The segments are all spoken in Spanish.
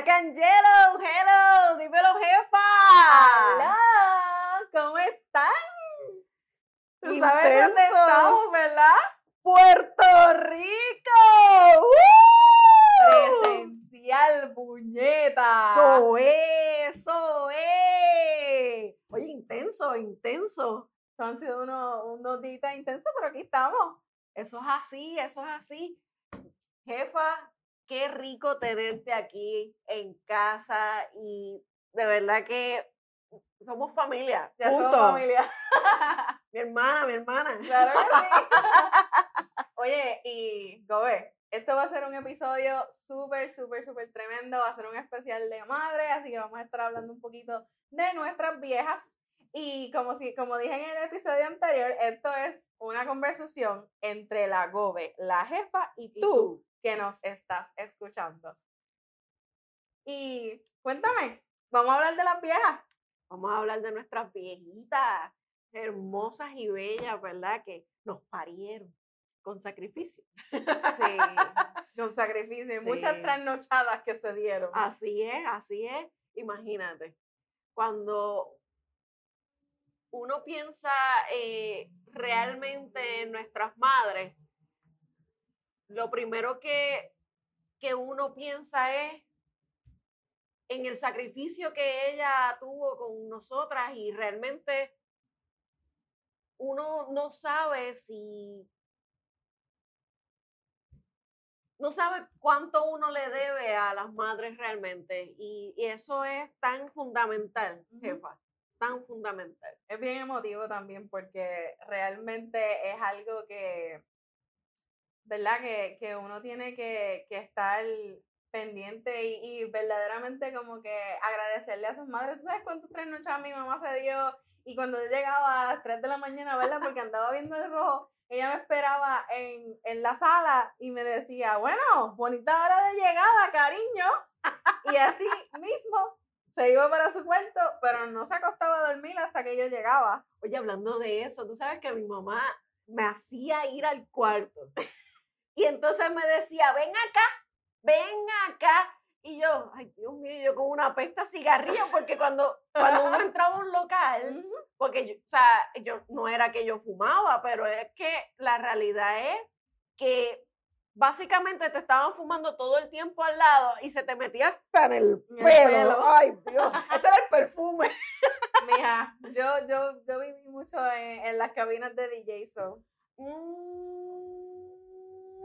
Black and Yellow, hello, dímelo jefa. ¡Hola! ¿Cómo están? ¿Tú sabes dónde Intenso. estamos, verdad? Puerto Rico. ¡Woo! Presencial, puñeta. Eso es, eso es. Oye, intenso, intenso. Esto han sido unos, unos días intensos, pero aquí estamos. Eso es así, eso es así. Jefa, qué rico tenerte aquí en casa y de verdad que somos familia. Ya somos punto. familia. Mi hermana, mi hermana. Claro que sí. Oye, y Gobe, esto va a ser un episodio súper, súper, súper tremendo. Va a ser un especial de madre, así que vamos a estar hablando un poquito de nuestras viejas. Y como, si, como dije en el episodio anterior, esto es una conversación entre la Gobe, la jefa y Y tú, tú. Que nos estás escuchando. Y cuéntame, vamos a hablar de las viejas. Vamos a hablar de nuestras viejitas, hermosas y bellas, ¿verdad? Que nos parieron con sacrificio. Sí, con sacrificio muchas trasnochadas que se dieron. Así es, así es. Imagínate, cuando uno piensa eh, realmente en nuestras madres, lo primero que, que uno piensa es en el sacrificio que ella tuvo con nosotras y realmente uno no sabe si no sabe cuánto uno le debe a las madres realmente y, y eso es tan fundamental, jefa, tan fundamental. Es bien emotivo también porque realmente es algo que, ¿verdad? Que, que uno tiene que, que estar pendiente y, y verdaderamente como que agradecerle a sus madres. ¿Tú sabes cuántos tres noches mi mamá se dio? Y cuando yo llegaba a las 3 de la mañana, ¿verdad? Porque andaba viendo el rojo, ella me esperaba en, en la sala y me decía, bueno, bonita hora de llegada, cariño. Y así mismo se iba para su cuarto, pero no se acostaba a dormir hasta que yo llegaba. Oye, hablando de eso, tú sabes que mi mamá me hacía ir al cuarto y entonces me decía, ven acá, ven acá. Y yo, ay Dios mío, yo con una pesta cigarrillo, porque cuando, cuando uno entraba a un local, porque yo, o sea, yo no era que yo fumaba, pero es que la realidad es que básicamente te estaban fumando todo el tiempo al lado y se te metía hasta en el el pelo. pelo. Ay, Dios, ese era el perfume. Mija, yo, yo, yo viví mucho en, en las cabinas de DJ, so.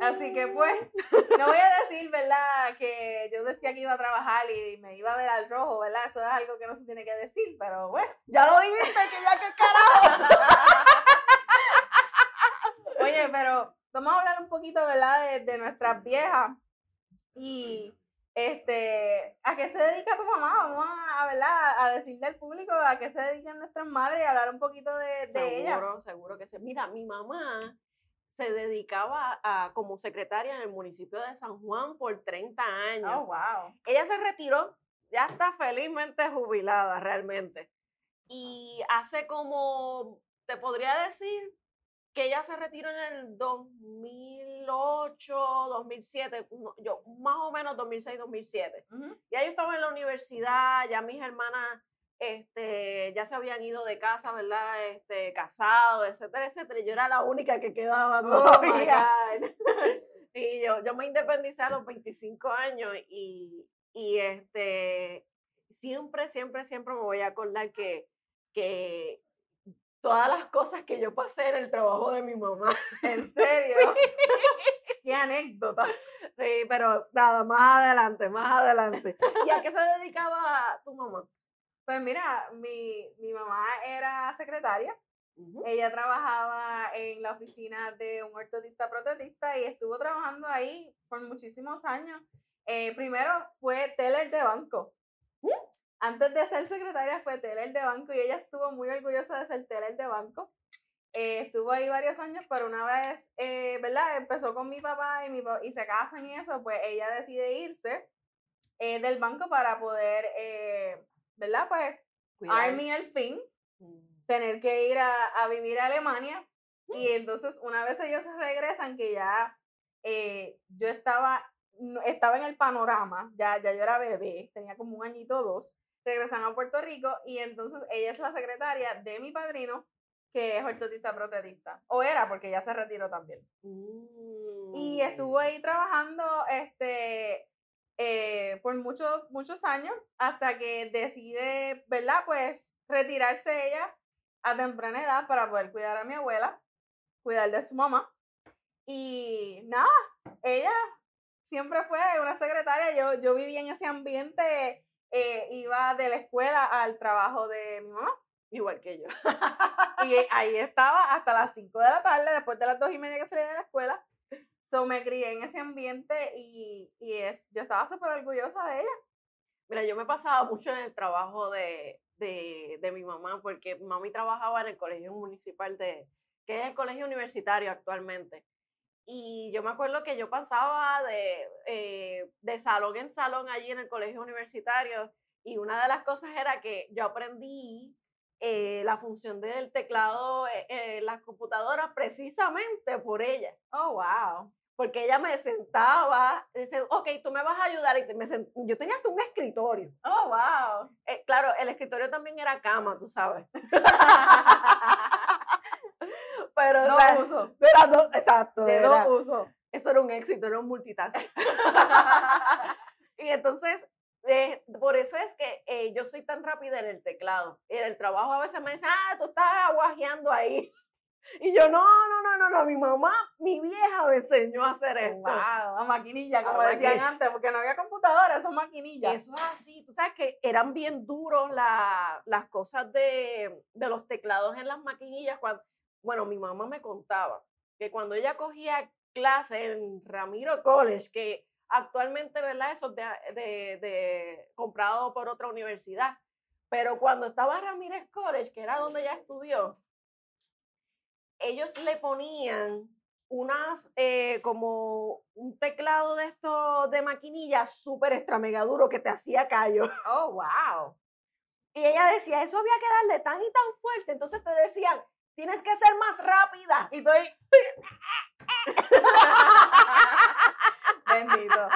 Así que pues, no voy a decir, ¿verdad? Que yo decía que iba a trabajar y me iba a ver al rojo, ¿verdad? Eso es algo que no se tiene que decir, pero bueno. Ya lo dijiste, que ya que carajo. Oye, pero vamos a hablar un poquito, ¿verdad? De, de nuestras viejas. Y este, ¿a qué se dedica tu mamá? Vamos a, ¿verdad? A decirle al público a qué se dedican nuestras madres y hablar un poquito de, de ella. Seguro, seguro que sí. Mira, mi mamá se dedicaba a, como secretaria en el municipio de San Juan por 30 años. Oh, wow. Ella se retiró, ya está felizmente jubilada realmente. Y hace como, te podría decir que ella se retiró en el 2008, 2007, no, yo más o menos 2006, 2007. Ujú. Ya yo estaba en la universidad, ya mis hermanas este, ya se habían ido de casa, ¿verdad? Este, casados, etcétera, etcétera. Yo era la única que quedaba Oh, todavía. Y yo, yo me independicé a los 25 años y, y este, siempre, siempre, siempre me voy a acordar que, que todas las cosas que yo pasé en el trabajo de mi mamá. ¿En serio? Qué anécdotas. Sí, pero nada, más adelante, más adelante. ¿Y a qué se dedicaba tu mamá? Pues mira, mi, mi mamá era secretaria. Ella trabajaba en la oficina de un ortotista protetista y estuvo trabajando ahí por muchísimos años. Eh, primero fue teller de banco. Antes de ser secretaria fue teller de banco y ella estuvo muy orgullosa de ser teller de banco. Eh, estuvo ahí varios años, pero una vez, eh, ¿verdad? Empezó con mi papá y, mi y se casan y eso, pues ella decide irse del banco para poder, ¿verdad? Pues Cuidado. Army al fin, Mm. tener que ir a, a vivir a Alemania. Y entonces una vez ellos regresan, que ya eh, yo estaba estaba en el panorama, ya, ya yo era bebé, tenía como un añito o dos, regresan a Puerto Rico y entonces ella es la secretaria de mi padrino, que es ortotista protecista, o era porque ya se retiró también. Y estuvo ahí trabajando este, eh, por muchos, muchos años hasta que decide, ¿verdad? Pues retirarse ella a temprana edad para poder cuidar a mi abuela, cuidar de su mamá. Y nada, ella siempre fue una secretaria, yo, yo vivía en ese ambiente, eh, iba de la escuela al trabajo de mi mamá. Igual que yo. Y ahí estaba hasta las 5 de la tarde, después de las 2 y media que salía de la escuela. So me crié en ese ambiente y, y es, yo estaba súper orgullosa de ella. Mira, yo me pasaba mucho en el trabajo de, de, de mi mamá, porque mami trabajaba en el colegio municipal de, que es el colegio universitario actualmente. Y yo me acuerdo que yo pasaba de, eh, de salón en salón allí en el colegio universitario y una de las cosas era que yo aprendí eh, la función del teclado eh, en las computadoras precisamente por ella Oh, wow. Porque ella me sentaba, dice, ok, tú me vas a ayudar. Y me sent- yo tenía hasta un escritorio. Oh, wow. Eh, claro, el escritorio también era cama, tú sabes. Pero no la- uso. era do- exacto, De era- dos uso. eso era un éxito, era un multitask. y entonces, eh, por eso es que eh, yo soy tan rápida en el teclado. En el trabajo a veces me dicen, ah, tú estás aguajeando ahí. Y yo, no, no, no, no, no, mi mamá, mi vieja me enseñó a hacer esto. Wow, a maquinilla, como A decían maquinilla. antes, porque no había computadora, son maquinillas. Eso es así, tú sabes que eran bien duros la- las cosas de, de los teclados en las maquinillas. Cuando, bueno, mi mamá me contaba que cuando ella cogía clase en Ramiro College, que actualmente, ¿verdad? Eso es de, de, de- comprado por otra universidad, pero cuando estaba Ramírez College, que era donde ella estudió, ellos le ponían unas, eh, como un teclado de estos de maquinilla súper extra mega duro que te hacía callo. Oh, wow. Y ella decía, eso había que darle tan y tan fuerte. Entonces te decían, tienes que ser más rápida. Y estoy. Bendito.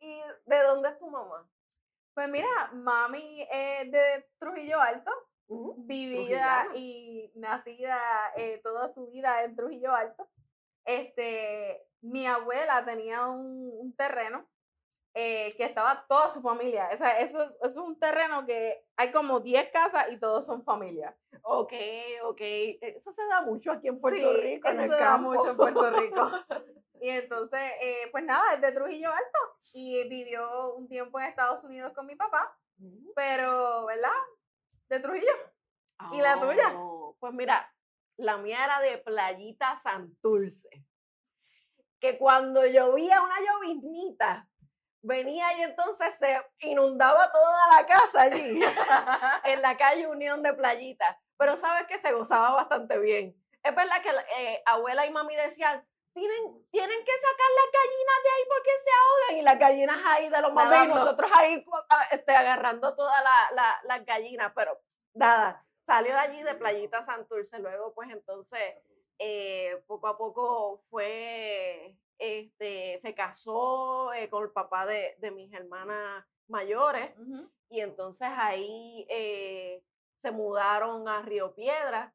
¿Y de dónde es tu mamá? Pues mira, mami es de Trujillo Alto, vivida y nacida eh, toda su vida en Trujillo Alto. Este, mi abuela tenía un, un terreno eh, que estaba toda su familia. O sea, eso es, eso es un terreno que hay como 10 casas y todos son familia. Ok, ok. Eso se da mucho aquí en Puerto Sí, Rico, en eso el se da mucho en Puerto Rico. Y entonces, eh, pues nada, es de Trujillo Alto y vivió un tiempo en Estados Unidos con mi papá, pero, ¿verdad? De Trujillo. ¿Y la tuya? Pues mira, la mía era de Playita Santurce. Que cuando llovía una lloviznita, venía y entonces se inundaba toda la casa allí, en la calle Unión de Playita. Pero sabes que se gozaba bastante bien. Es verdad que eh, abuela y mami decían, tienen, tienen que sacar las gallinas de ahí porque se ahogan. Y las gallinas ahí de los mamás y nosotros ahí cu- a- este, agarrando todas la- la- las gallinas. Pero nada, salió de allí de Playita Santurce. Luego, pues entonces, eh, poco a poco fue, este, se casó eh, con el papá de, de mis hermanas mayores. Y entonces ahí eh, se mudaron a Río Piedra.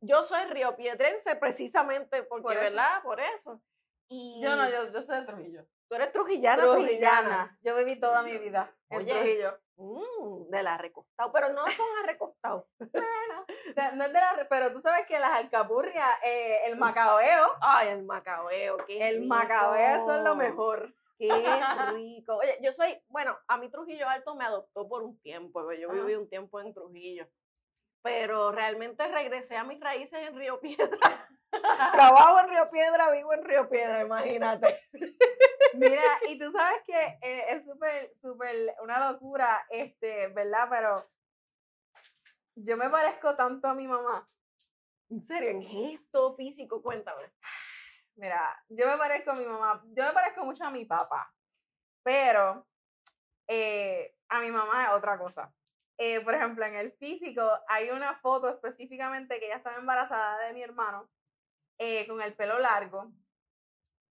Yo soy río piedrense precisamente porque, Por. ¿verdad? Por eso. Y Yo no, yo, yo soy de Trujillo. tú eres trujillana, trujillana. Trujillana. Yo viví toda mi vida en Oye. Trujillo. Mm, de la recostado, pero no son. Bueno, de- no es de la, pero tú sabes que las alcapurrias, eh, el macabeo, Ay, el macabeo, qué el macabeo son lo rico, mejor. Qué rico. Oye, yo soy, bueno, a mí Trujillo Alto me adoptó por un tiempo, pero yo Ajá. viví un tiempo en Trujillo. Pero realmente regresé a mis raíces en Río Piedra. Trabajo en Río Piedra, vivo en Río Piedra, imagínate. Mira, y tú sabes que eh, es súper, súper una locura, este, ¿verdad? Pero yo me parezco tanto a mi mamá. En serio, en gesto físico, cuéntame. Mira, yo me parezco a mi mamá, yo me parezco mucho a mi papá, pero eh, a mi mamá es otra cosa. Eh, por ejemplo, en el físico hay una foto específicamente que ella estaba embarazada de mi hermano eh, con el pelo largo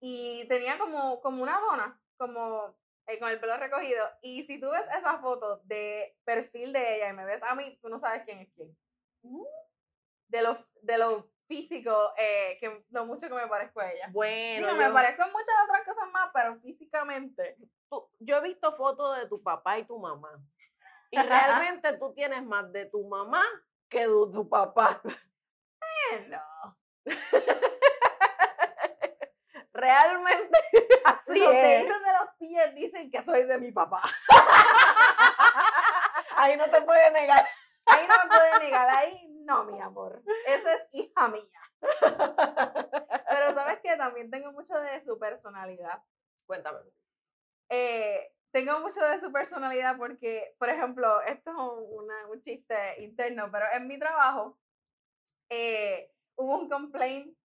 y tenía como, como una dona, como eh, con el pelo recogido. Y si tú ves esa foto de perfil de ella y me ves a mí, tú no sabes quién es quién. Mm. De lo, de lo físico, eh, que lo mucho que me parezco a ella. Bueno, Digo, me yo- parezco en muchas otras cosas más, pero físicamente. tú- yo he visto fotos de tu papá y tu mamá. Y realmente tú tienes más de tu mamá que de tu papá. Bueno, Realmente así los es. deditos de los pies dicen que soy de mi papá. Ahí no te puedes negar. Ahí no me puede negar, ahí no, mi amor. Esa es hija mía. Pero sabes que también tengo mucho de su personalidad. Cuéntame. Eh, tengo mucho de su personalidad porque, por ejemplo, esto es un, una- un chiste interno, pero en mi trabajo eh, hubo un complaint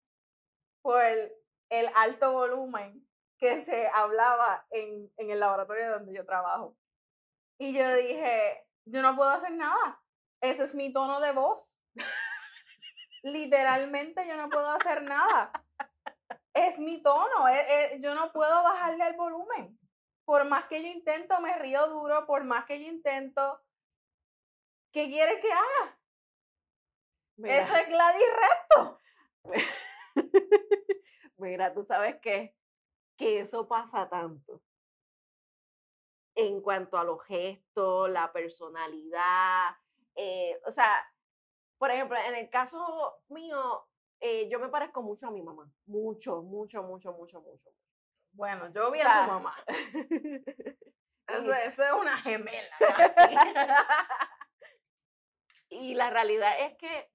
por el alto volumen que se hablaba en, en el laboratorio donde yo trabajo. Y yo dije, yo no puedo hacer nada. Ese es mi tono de voz. Literalmente yo no puedo hacer nada. Es mi tono. eh, eh, yo no puedo bajarle al volumen. Por más que yo intento, me río duro. Por más que yo intento, ¿qué quieres que haga? Mira, Eso es Gladys Recto. mira, tú sabes que, que eso pasa tanto. En cuanto a los gestos, la personalidad. eh, o sea, por ejemplo, en el caso mío, eh, yo me parezco mucho a mi mamá. Mucho, mucho, mucho, mucho, mucho. Bueno, yo vi O a tu mamá. Eso, eso es una gemela. casi. Y la realidad es que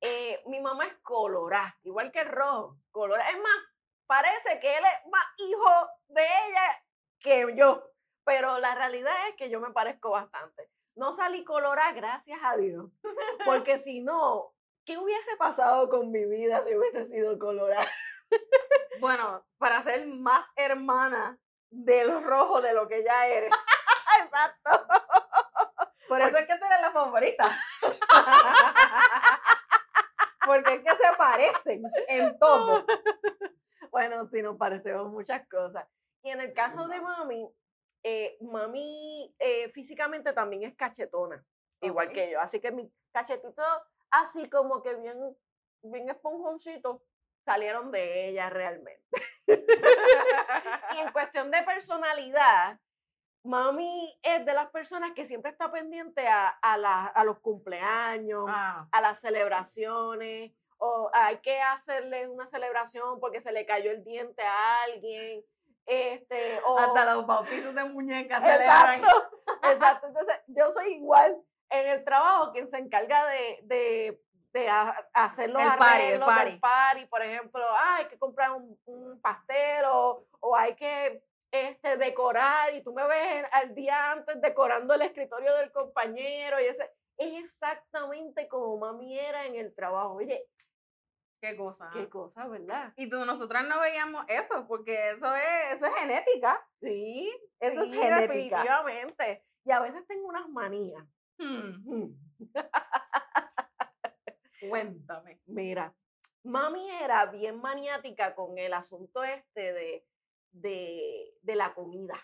eh, mi mamá es colorada, igual que el rojo. Colorada. Es más, parece que él es más hijo de ella que yo. Pero la realidad es que yo me parezco bastante. No salí colorada, gracias a Dios. Porque si no, ¿qué hubiese pasado con mi vida si hubiese sido colorada? bueno, para ser más hermana de los rojos de lo que ya eres. Exacto. Por eso es que tú eres la favorita. Porque es que se parecen en todo. Bueno, sí, nos parecemos muchas cosas. Y en el caso de mami, eh, mami eh, físicamente también es cachetona, igual que yo. Así que mis cachetitos, así como que bien, bien esponjoncitos, salieron de ella realmente. Y en cuestión de personalidad, mami es de las personas que siempre está pendiente a, a, la- a los cumpleaños, Ah, a las celebraciones, o hay que hacerle una celebración porque se le cayó el diente a alguien, este, o... hasta los bautizos de muñecas celebran. Exacto, exacto. Entonces, yo soy igual en el trabajo quien se encarga de, de, de ha- hacer los El party, el arreglos party. del party. Por ejemplo, ah, hay que comprar un, un pastel o, o hay que este, decorar y tú me ves al día antes decorando el escritorio del compañero y ese... Es exactamente como mami era en el trabajo. Oye, Qué cosa. qué cosa, ¿verdad? Y tú, nosotras no veíamos eso, porque eso es, eso es genética. Sí, Eso sí, es genética. definitivamente. Y a veces tengo unas manías. Hmm, Mm. Cuéntame. Mira, mami era bien maniática con el asunto este de, de, de la comida.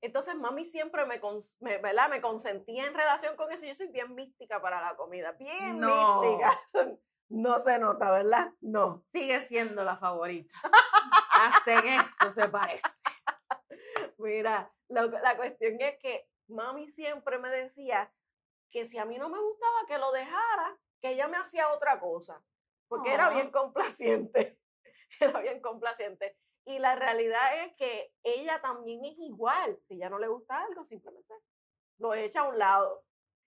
Entonces, mami siempre me, cons- me, ¿verdad? me consentía en relación con eso. Yo soy bien mística para la comida, bien No. mística. No se nota, ¿verdad? No. Sigue siendo la favorita. Hasta en eso se parece. Mira, lo- la cuestión es que mami siempre me decía que si a mí no me gustaba que lo dejara, que ella me hacía otra cosa, porque era bien complaciente, era bien complaciente. Y la realidad es que ella también es igual, si ya no le gusta algo, simplemente lo echa a un lado.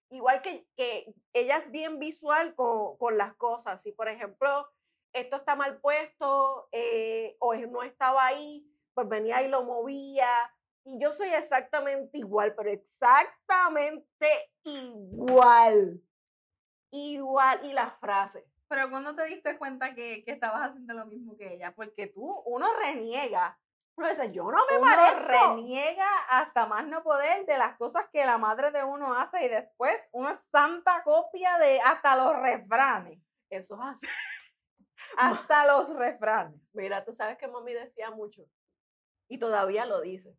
Igual que, que ella es bien visual con, con las cosas, si por ejemplo esto está mal puesto eh, o no estaba ahí, pues venía y lo movía. Y yo soy exactamente igual, pero exactamente igual. Igual. Y la frase. Pero cuando te diste cuenta que, que estabas haciendo lo mismo que ella? Porque tú, uno reniega. Uno dice, yo no me uno parezco. reniega hasta más no poder de las cosas que la madre de uno hace y después uno es santa copia de hasta los refranes. Eso es así. hasta los refranes. Mira, tú sabes que mami decía mucho, y todavía lo dice,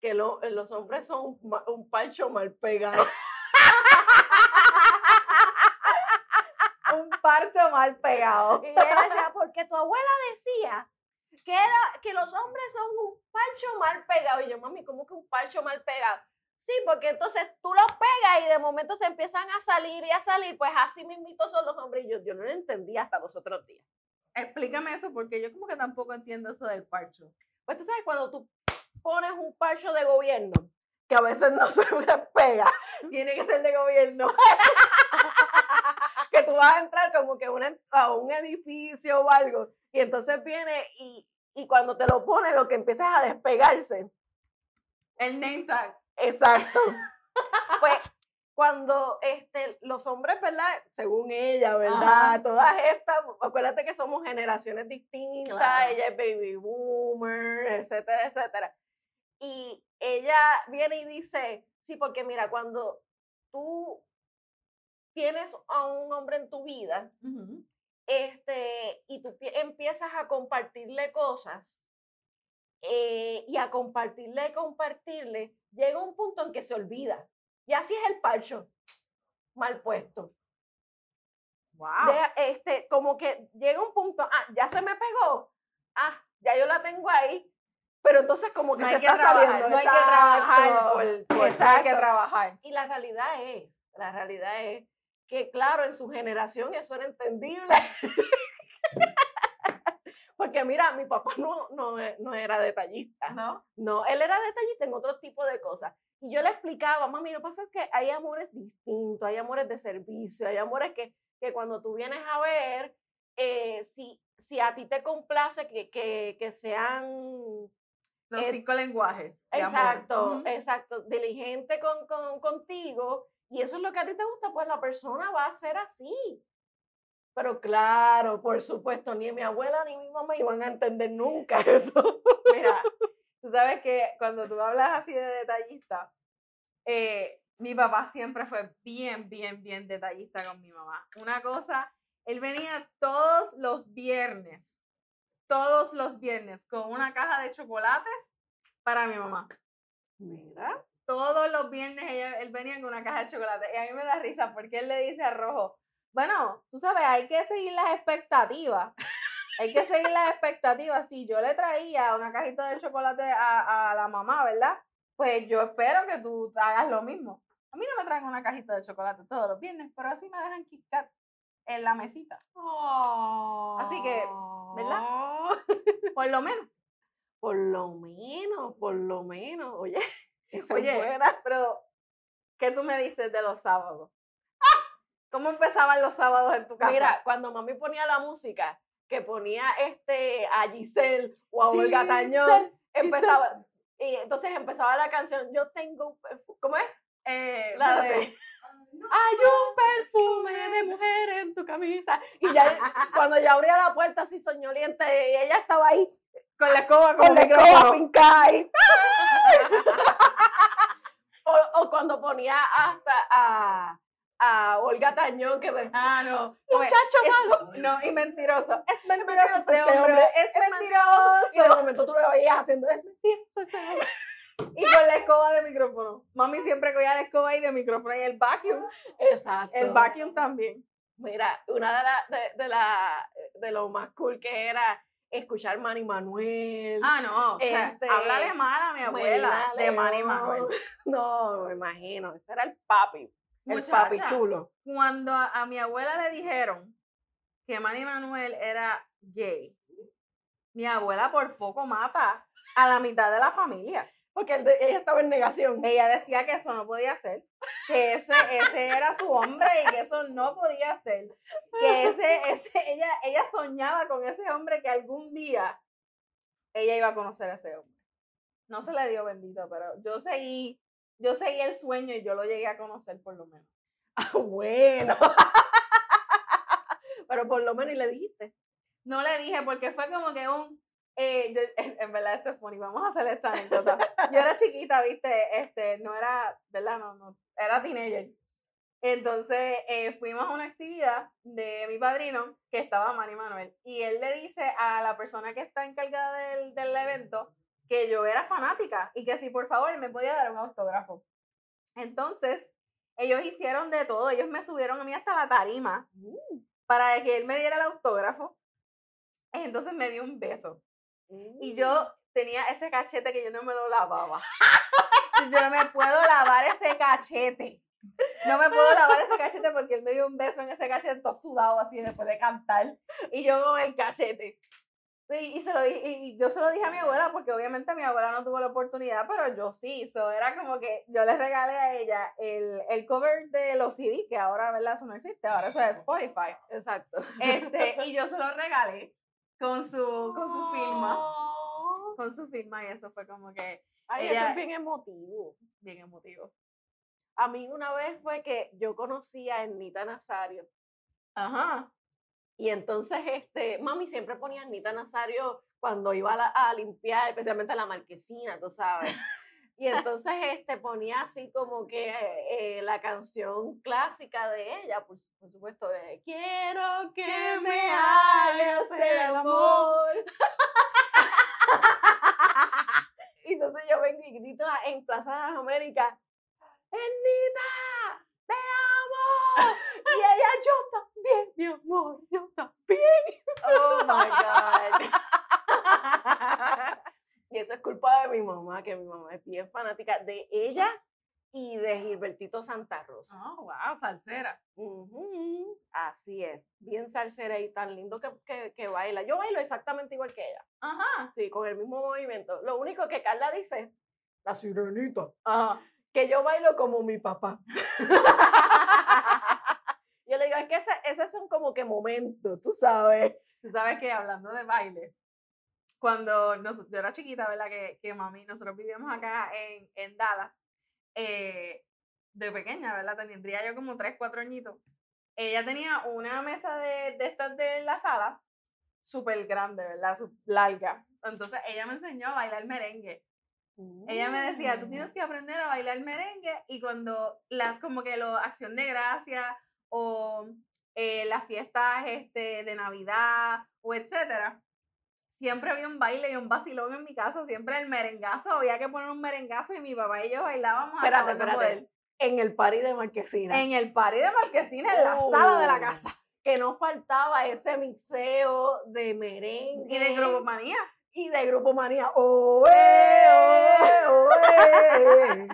que lo- los hombres son un, un palcho mal pegado. Parcho mal pegado. Y ella decía, porque tu abuela decía que, era, que los hombres son un palcho mal pegado. Y yo, mami, ¿cómo que un palcho mal pegado? Sí, porque entonces tú los pegas y de momento se empiezan a salir y a salir, pues así mismitos son los hombres. Y yo, yo no lo entendí hasta los otros días. Explícame eso porque yo como que tampoco entiendo eso del parcho. Pues tú sabes, cuando tú pones un parcho de gobierno, que a veces no se pega, tiene que ser de gobierno. que tú vas a entrar como que una- a un edificio o algo, y entonces viene y, y cuando te lo pones, lo que empieza es a despegarse. El name tag. Exacto. pues cuando este, los hombres, ¿verdad? Según ella, ¿verdad? Ajá. Todas estas, acuérdate que somos generaciones distintas, Claro. ella es baby boomer, etcétera, etcétera. Y ella viene y dice, sí, porque mira, cuando tú tienes a un hombre en tu vida, este, y tú pie- empiezas a compartirle cosas, eh, y a compartirle, compartirle, llega un punto en que se olvida. Y así es el parcho, mal puesto. Wow. Este, como que llega un punto, ah, ya se me pegó, ah, ya yo la tengo ahí, pero entonces como que no se hay que está trabajar, saliendo. no hay que trabajar exacto, por, por- no hay que exacto. trabajar. Y la realidad es, la realidad es que claro, en su generación eso era entendible. Porque mira, mi papá no, no, e- no era detallista. ¿No? No, él era detallista en otro tipo de cosas. Y yo le explicaba, mami, lo que pasa es que hay amores distintos, hay amores de servicio, hay amores que, que cuando tú vienes a ver, eh, si, si a ti te complace que, que, que sean Los Eh, cinco lenguajes. amor. Exacto, exacto. Diligente con, con- contigo. Y eso es lo que a ti te gusta, pues la persona va a ser así. Pero claro, por supuesto, ni mi abuela ni mi mamá iban a entender nunca eso. Mira, tú sabes que cuando tú hablas así de detallista, eh, mi papá siempre fue bien, bien, bien detallista con mi mamá. Una cosa, él venía todos los viernes, todos los viernes con una caja de chocolates para mi mamá. Mira. Todos los viernes ella- él venía con una caja de chocolate. Y a mí me da risa porque él le dice a Rojo, bueno, tú sabes, hay que seguir las expectativas. Hay que seguir las expectativas. Si yo le traía una cajita de chocolate a, a la mamá, ¿verdad? Pues yo espero que tú hagas lo mismo. A mí no me traen una cajita de chocolate todos los viernes, pero así me dejan Kit Kat en la mesita. Así que, ¿verdad? Por lo menos. Por lo menos, por lo menos. Oye, Oye, buena. pero, ¿qué tú me dices de los sábados? ¿Cómo empezaban los sábados en tu casa? Mira, cuando mami ponía la música, que ponía este a Giselle o a Olga Tañón, Giselle, empezaba, y entonces empezaba la canción, yo tengo, ¿cómo es? eh, La de, hay un perfume de mujer en tu camisa. Y ya cuando yo abría la puerta así soñoliente, y ella estaba ahí con la escoba, con con la el escoba micrófono. fincada ahí. o, o cuando ponía hasta a, a Olga Tañón que me... Ah, no. Muchacho es- malo. No, y mentiroso. Es mentiroso mentiroso este hombre. hombre, Es es Y de mentiroso. momento tú lo veías haciendo, es mentiroso ese hombre". Y con la escoba de micrófono. Mami siempre cogía la escoba y de micrófono y el vacuum. Exacto. El vacuum también. Mira, una de, la, de, de, la, de lo más cool que era escuchar Manny Manuel. Ah, no. O sea, Este, háblale mal a mi abuela de Manny. Manuel. No, me imagino. Ese era el papi. El papi Muchacha, chulo. Cuando a, a mi abuela le dijeron que Manny Manuel era gay, mi abuela por poco mata a la mitad de la familia. Porque ella estaba en negación. Ella decía que eso no podía ser, que ese, ese era su hombre y que eso no podía ser. Que ese, ese, ella, ella soñaba con ese hombre que algún día ella iba a conocer a ese hombre. No se le dio bendito, pero yo seguí, yo seguí el sueño y yo lo llegué a conocer por lo menos. Ah, bueno. Pero por lo menos y le dijiste. No le dije porque fue como que un, eh, yo- en, en verdad esto es funny, vamos a hacer esta anécdota. Yo era chiquita, viste, este, no era, ¿verdad? No, no, era teenager. Entonces eh, fuimos a una actividad de mi padrino que estaba Manny Manuel y él le dice a la persona que está encargada del, del evento que yo era fanática y que si por favor me podía dar un autógrafo. Entonces, ellos hicieron de todo, ellos me subieron a mí hasta la tarima Mm, para que él me diera el autógrafo. Entonces me dio un beso. Y mm. yo tenía ese cachete que yo no me lo lavaba. Yo no me puedo lavar ese cachete. No me puedo lavar ese cachete porque él me dio un beso en ese cachete todo sudado así después de cantar. Y yo con el cachete. Y, y se lo di- y yo se lo dije a mi abuela porque obviamente mi abuela no tuvo la oportunidad, pero yo sí. Eso era como que yo le regalé a ella el, el cover de los CD, que ahora, ¿verdad? Eso no existe, ahora eso es Spotify. Exacto. Este, y yo se lo regalé con su, con su firma. Oh. Con su firma y eso fue como que Ay, eso es bien emotivo. bien emotivo. A mí una vez fue que yo conocí a Ernita Nazario. Ajá. Y entonces, este, mami siempre ponía a Ernita Nazario cuando iba a, la- a limpiar, especialmente la marquesina, tú sabes. Y entonces, este, ponía así como que eh, la canción clásica de ella, por, por supuesto, de Quiero que me hagas el amor. Y entonces yo vengo y grito en Plaza de las Américas, ¡Ernita! ¡Te amo! Y ella, yo también, mi amor, yo también. Oh my God. Y eso es culpa de mi mamá, que mi mamá es bien fanática de ella y de Gilbertito Santa Rosa. Oh, wow, salsera. Así es, bien salsera y tan lindo que, que, que baila. Yo bailo exactamente igual que ella, Ajá. sí, con el mismo movimiento. Lo único que Carla dice, la sirenita, Ajá. que yo bailo como mi papá. yo le digo, es que ese- esos son como que momentos, tú sabes. Tú sabes que hablando de baile, cuando yo era chiquita, ¿verdad? Que, que mami, nosotros vivíamos acá en, en Dallas, eh, de pequeña, ¿verdad? Tendría yo como 3, 4 añitos. Ella tenía una mesa de, de estas de la sala, súper grande, ¿verdad? Sup- larga. Entonces ella me enseñó a bailar merengue. Ella me decía, tú tienes que aprender a bailar merengue y cuando las como que la acción de gracia o eh, las fiestas este, de Navidad o etcétera, siempre había un baile y un vacilón en mi casa, siempre el merengazo, había que poner un merengazo y mi papá y yo bailábamos Espérate, espérate. En el party de Marquesina. En el party de Marquesina, en la sala de la casa. Que no faltaba ese mixeo de merengue. Y de Grupo Manía. y de Grupo Manía. ¡Oe, oe,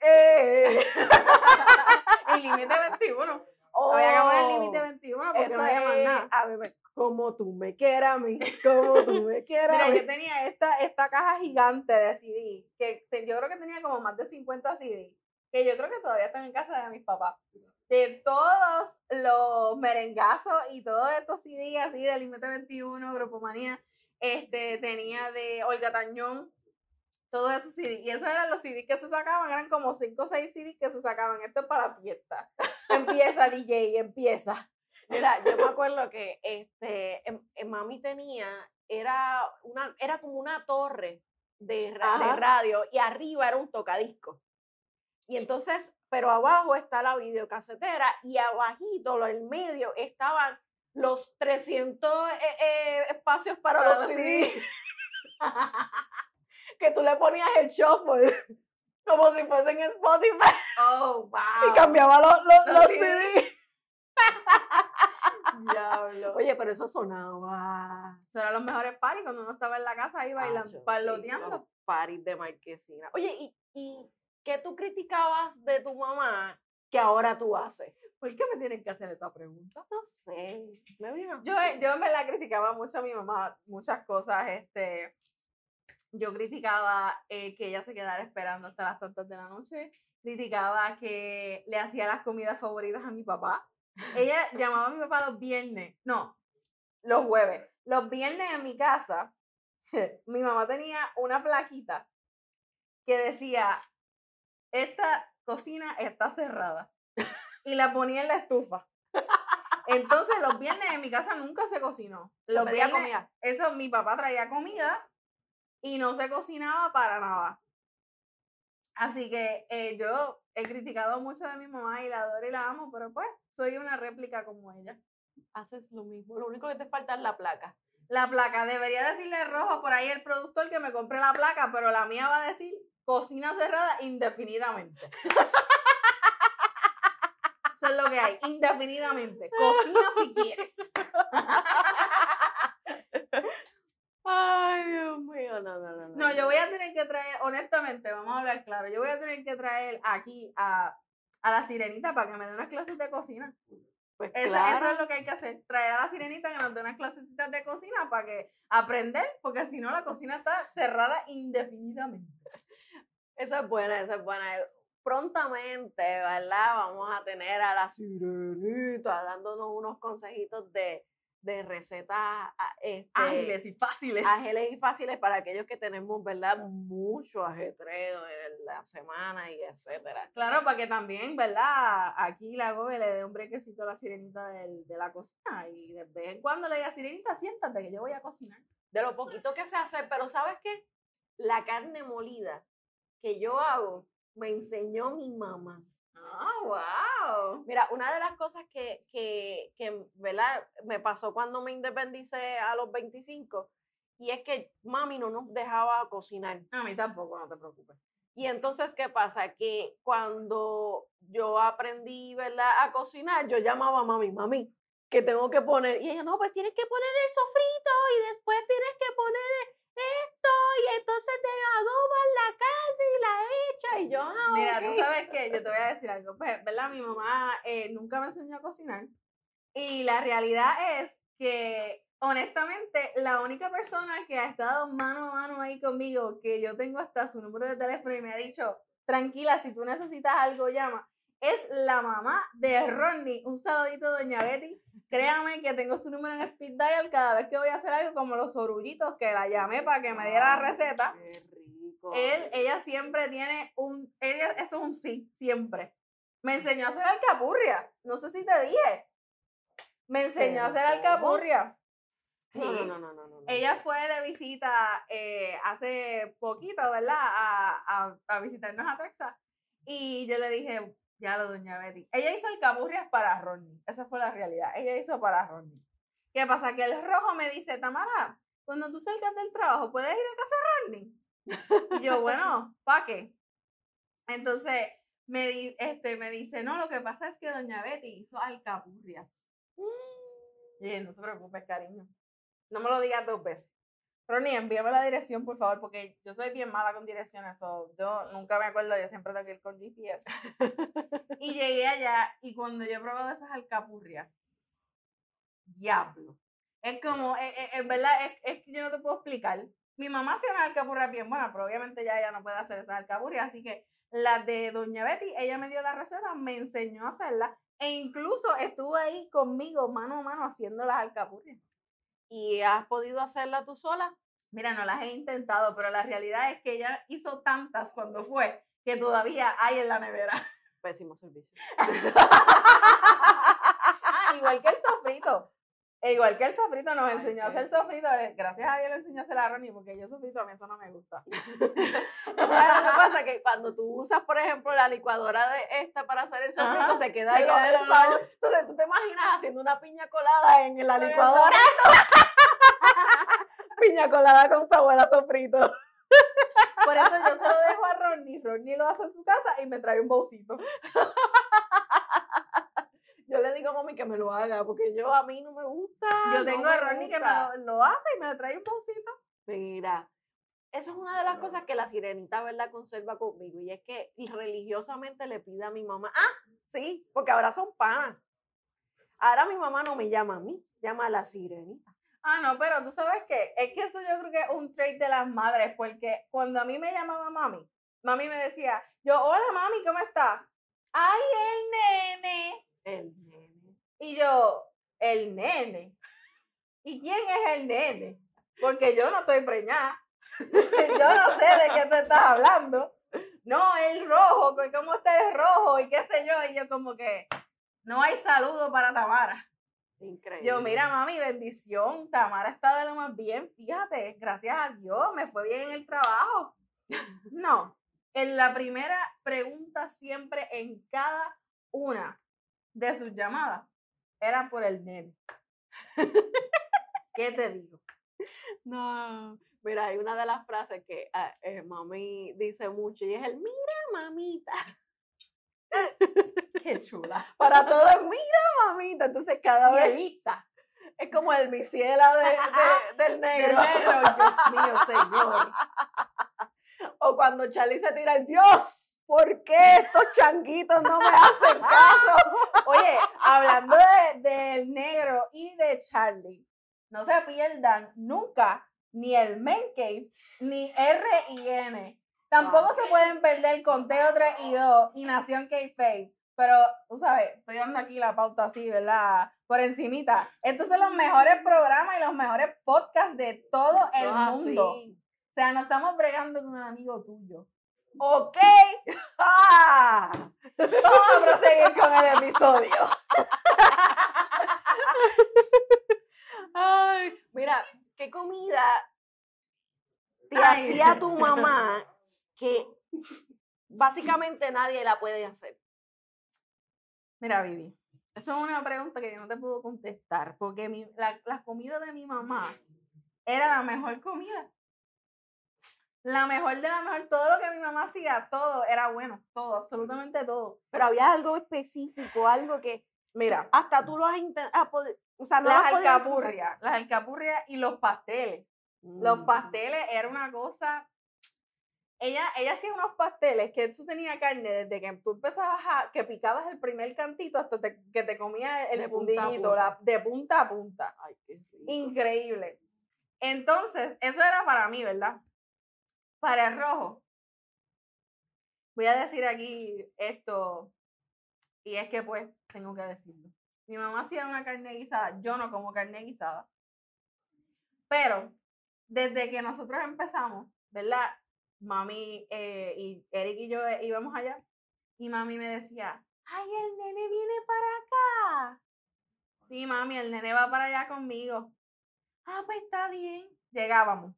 eh! El límite 21. Había que poner el límite Oh, 21 porque no había más nada. a ver, como tú me quieras a mí, como tú me quieras Mira, a mí. yo tenía esta, esta caja gigante de CD, que yo creo que tenía como más de 50 CD, que yo creo que todavía están en casa de mis papás. De todos los merengazos y todos estos CD así de Límite 21, Grupo Manía, este, tenía de Olga Tañón, todos esos CD. Y esos eran los CD que se sacaban, eran como 5 o 6 CD que se sacaban. Esto es para la fiesta. Empieza, DJ, empieza. Mira, yo me acuerdo que este, em- em, mami tenía, era, una, era como una torre de, ra- de radio y arriba era un tocadisco. Y entonces, pero abajo está la videocasetera y abajito, lo en medio, estaban los 300 eh, eh, espacios para, los los CD. que tú le ponías el shuffle, como si fuesen Spotify, Oh, wow. y cambiaba los, los, Los los CD. Diablo. Oye, pero eso sonaba. Esos eran los mejores parties cuando uno estaba en la casa ahí bailando, Acho, sí, paris de marquesina. Oye, ¿y, ¿y qué tú criticabas de tu mamá que ahora tú haces? ¿Por qué me tienen que hacer esta pregunta? No sé, me vino. Yo, yo me la criticaba mucho a mi mamá, muchas cosas. Este, yo criticaba eh, que ella se quedara esperando hasta las tantas de la noche. Criticaba que le hacía las comidas favoritas a mi papá. Ella llamaba a mi papá los viernes, no, los jueves. Los viernes en mi casa, mi mamá tenía una plaquita que decía, esta cocina está cerrada. Y la ponía en la estufa. Entonces los viernes en mi casa nunca se cocinó. Los viernes, comida. eso, mi papá traía comida y no se cocinaba para nada. Así que eh, yo he criticado mucho de mi mamá y la adoro y la amo, pero pues soy una réplica como ella. Haces lo mismo. Lo único que te falta es la placa. La placa, debería decirle rojo por ahí el productor que me compre la placa, pero la mía va a decir cocina cerrada indefinidamente. Eso es lo que hay, indefinidamente. Cocina si quieres. Ay, Dios mío, no, no, no. No, yo voy a tener que traer, honestamente, vamos a hablar claro, yo voy a tener que traer aquí a, a la sirenita para que me dé unas clases de cocina. Pues Eso, claro. eso es lo que hay que hacer, traer a la sirenita que nos dé unas clasecitas de cocina para que aprender, porque si no la cocina está cerrada indefinidamente. Esa es buena, esa es buena. Prontamente, ¿verdad? Vamos a tener a la sirenita dándonos unos consejitos de, de recetas este, Ágiles y fáciles. ágiles y fáciles para aquellos que tenemos, ¿verdad? Mucho ajetreo en la semana y etcétera. Claro, para que también, ¿verdad? Aquí la gobe le dé un brequecito a la sirenita del- de la cocina y de vez en cuando le diga, sirenita, siéntate que yo voy a cocinar. De lo poquito que se hace, pero ¿sabes qué? La carne molida que yo hago me enseñó mi mamá. ¡Ah, wow! Mira, una de las cosas que, que, que, ¿verdad? me pasó cuando me independicé a los 25 y es que mami no nos dejaba cocinar. A mí tampoco, no te preocupes. Y entonces, ¿qué pasa? Que cuando yo aprendí, ¿verdad? A cocinar, yo llamaba a mami, mami, que tengo que poner. Y ella, no, pues tienes que poner el sofrito y después tienes que poner y entonces te adoban la carne y la echa. Y yo, ah, Mira, tú ok". sabes que yo te voy a decir algo. Pues, ¿verdad? Mi mamá eh, nunca me enseñó a cocinar. Y la realidad es que, honestamente, la única persona que ha estado mano a mano ahí conmigo, que yo tengo hasta su número de teléfono y me ha dicho, tranquila, si tú necesitas algo, llama, es la mamá de Ronnie. Un saludito, doña Betty. Créame que tengo su número en speed dial cada vez que voy a hacer algo como los orullitos, que la llamé para que me diera la receta. Qué rico. Él, ella siempre tiene un, ella, eso es un sí, siempre. Me enseñó a hacer alcapurria, no sé si te dije. Me enseñó a hacer alcapurria. No, no, no, no, no, no. Ella fue de visita eh, hace poquito, ¿verdad? A, a visitarnos a Texas. Y yo le dije, ya lo, doña Betty. Ella hizo alcapurrias para Ronnie. Esa fue la realidad. Ella hizo para Ronnie. ¿Qué pasa? Que el rojo me dice, Tamara, cuando tú salgas del trabajo, ¿puedes ir a casa de Ronnie? Y yo, bueno, ¿para qué? Entonces, me, di- este, me dice, no, lo que pasa es que doña Betty hizo alcapurrias. Y dije, no te preocupes, cariño. No me lo digas dos veces. Ronnie, envíame la dirección, por favor, porque yo soy bien mala con direcciones. so, yo nunca me acuerdo, yo siempre tengo que ir con GPS. y llegué allá y cuando yo probé de esas alcapurrias, diablo. Es como, eh, eh, en verdad, es, es que yo no te puedo explicar. Mi mamá hacía una alcapurria bien buena, pero obviamente ya ella no puede hacer esas alcapurrias, así que la de Doña Betty, ella me dio la receta, me enseñó a hacerla e incluso estuvo ahí conmigo mano a mano haciendo las alcapurrias. ¿Y has podido hacerla tú sola? Mira, no las he intentado, pero la realidad es que ella hizo tantas cuando fue que todavía hay en la nevera. Pésimo servicio. ah, igual que el sofrito. E Igual que el sofrito nos enseñó a hacer sofrito. Gracias a Dios le enseñó a hacer a Ronnie, porque yo sofrito a mí eso no me gusta. ¿Sabes lo que pasa? Que cuando tú usas, por ejemplo, la licuadora de esta para hacer el sofrito, Ajá, se queda ahí. Entonces tú te imaginas haciendo una piña colada en la licuadora. piña colada con sabor a sofrito. Por eso yo se lo dejo a Ronnie. Ronnie lo hace en su casa y me trae un bolsito. Yo le digo a mami que me lo haga, porque yo a mí no me gusta. Yo no tengo me a Ronnie que me lo, lo hace y me trae un bolsito. Mira, eso es una de las cosas que la sirenita, ¿verdad?, conserva conmigo. Y es que religiosamente le pide a mi mamá, ah, sí, porque ahora son panas. Ahora mi mamá no me llama a mí, llama a la sirenita. Ah, no, pero tú sabes qué, es que eso yo creo que es un trait de las madres, porque cuando a mí me llamaba mami, mami me decía, yo, hola mami, ¿cómo estás? Ay, el nene. El nene. Y yo, el nene. ¿Y quién es el nene? Porque yo no estoy preñada. yo no sé de qué tú estás hablando. No, el rojo, ¿cómo está el rojo? Y qué sé yo. Y yo como que, no hay saludo para Tamara. Increíble. Yo, mira, mami, bendición. Tamara está de lo más bien. Fíjate, gracias a Dios, me fue bien en el trabajo. No, en la primera pregunta siempre en cada una de sus llamadas era por el nene. ¿Qué te digo? No, mira, hay una de las frases que ah, eh, mami dice mucho y es el mira, mamita. Qué chula. Para todo es mira, mamita. Entonces cada vez es como el misiela de, de- del Del negro. negro, Dios mío, señor. O cuando Charlie se tira el Dios, ¿por qué estos changuitos no me hacen caso? Oye, hablando de- del negro y de Charlie, no se pierdan nunca ni el Men Cave ni R y N. Tampoco se pueden perder Conteo 3 y 2 y Nación K-Fape. Pero, tú sabes, estoy dando aquí la pauta así, ¿verdad? Por encimita. Estos son los mejores programas y los mejores podcasts de todo el mundo. O sea, no estamos bregando con un amigo tuyo. Ok. Ah. Vamos a proseguir con el episodio. Ay, mira, ¿qué comida te Ay. hacía tu mamá que básicamente nadie la puede hacer? Mira, Vivi, eso es una pregunta que yo no te puedo contestar, porque mi, la, la comida de mi mamá era la mejor comida. La mejor de la mejor, todo lo que mi mamá hacía, todo era bueno, todo, absolutamente todo. Pero había algo específico, algo que Mira, hasta tú lo has intentado, o sea, no las alcapurrias, las alcapurrias y los pasteles. Los Mm. pasteles era una cosa. Ella, ella hacía unos pasteles que tú tenía carne desde que tú empezabas a, que picabas el primer cantito hasta te- que te comía el De la- de punta a punta. Ay, qué. Increíble. Entonces, eso era para mí, ¿verdad? Para el rojo. Voy a decir aquí esto, y es que pues tengo que decirlo. Mi mamá hacía una carne guisada, yo no como carne guisada. Pero desde que nosotros empezamos, ¿verdad? Mami eh, y Eric y yo eh, íbamos allá, y mami me decía, ay, el nene viene para acá. Sí, mami, el nene va para allá conmigo. Ah, pues está bien. Llegábamos.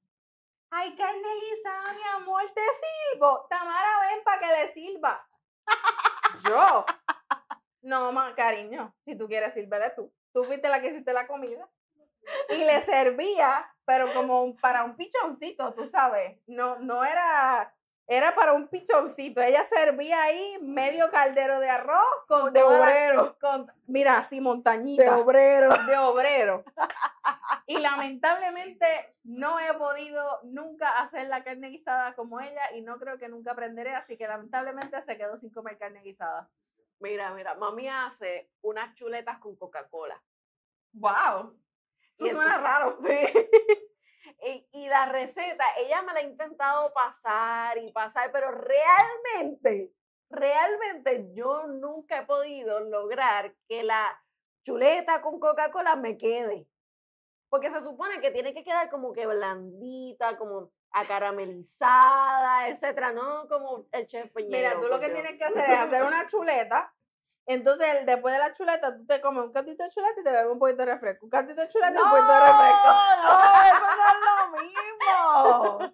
Ay, carne guisada, mi amor, te sirvo. Tamara, ven para que le sirva. Yo. No, ma, cariño, si tú quieres, sírvele tú. Tú fuiste la que hiciste la comida. Y le servía, pero como para un pichoncito, tú sabes. No, no era, era para un pichoncito. Ella servía ahí medio caldero de arroz con De la- obrero. con- mira, así montañita De obrero. de obrero. Y lamentablemente no he podido nunca hacer la carne guisada como ella y no creo que nunca aprenderé, así que lamentablemente se quedó sin comer carne guisada. Mira, mira, mami hace unas chuletas con Coca-Cola. ¡Wow! Eso suena raro. Sí. Y, y la receta, ella me la ha intentado pasar y pasar, pero realmente, realmente yo nunca he podido lograr que la chuleta con Coca-Cola me quede. Porque se supone que tiene que quedar como que blandita, como acaramelizada, etcétera, no como el chef Mira, Peñero, tú lo que Dios. tienes que hacer es hacer una chuleta. Entonces, después de la chuleta, tú te comes un cantito de chuleta y te bebes un poquito de refresco. Un cantito de chuleta y un poquito de refresco. No, eso no es lo mismo.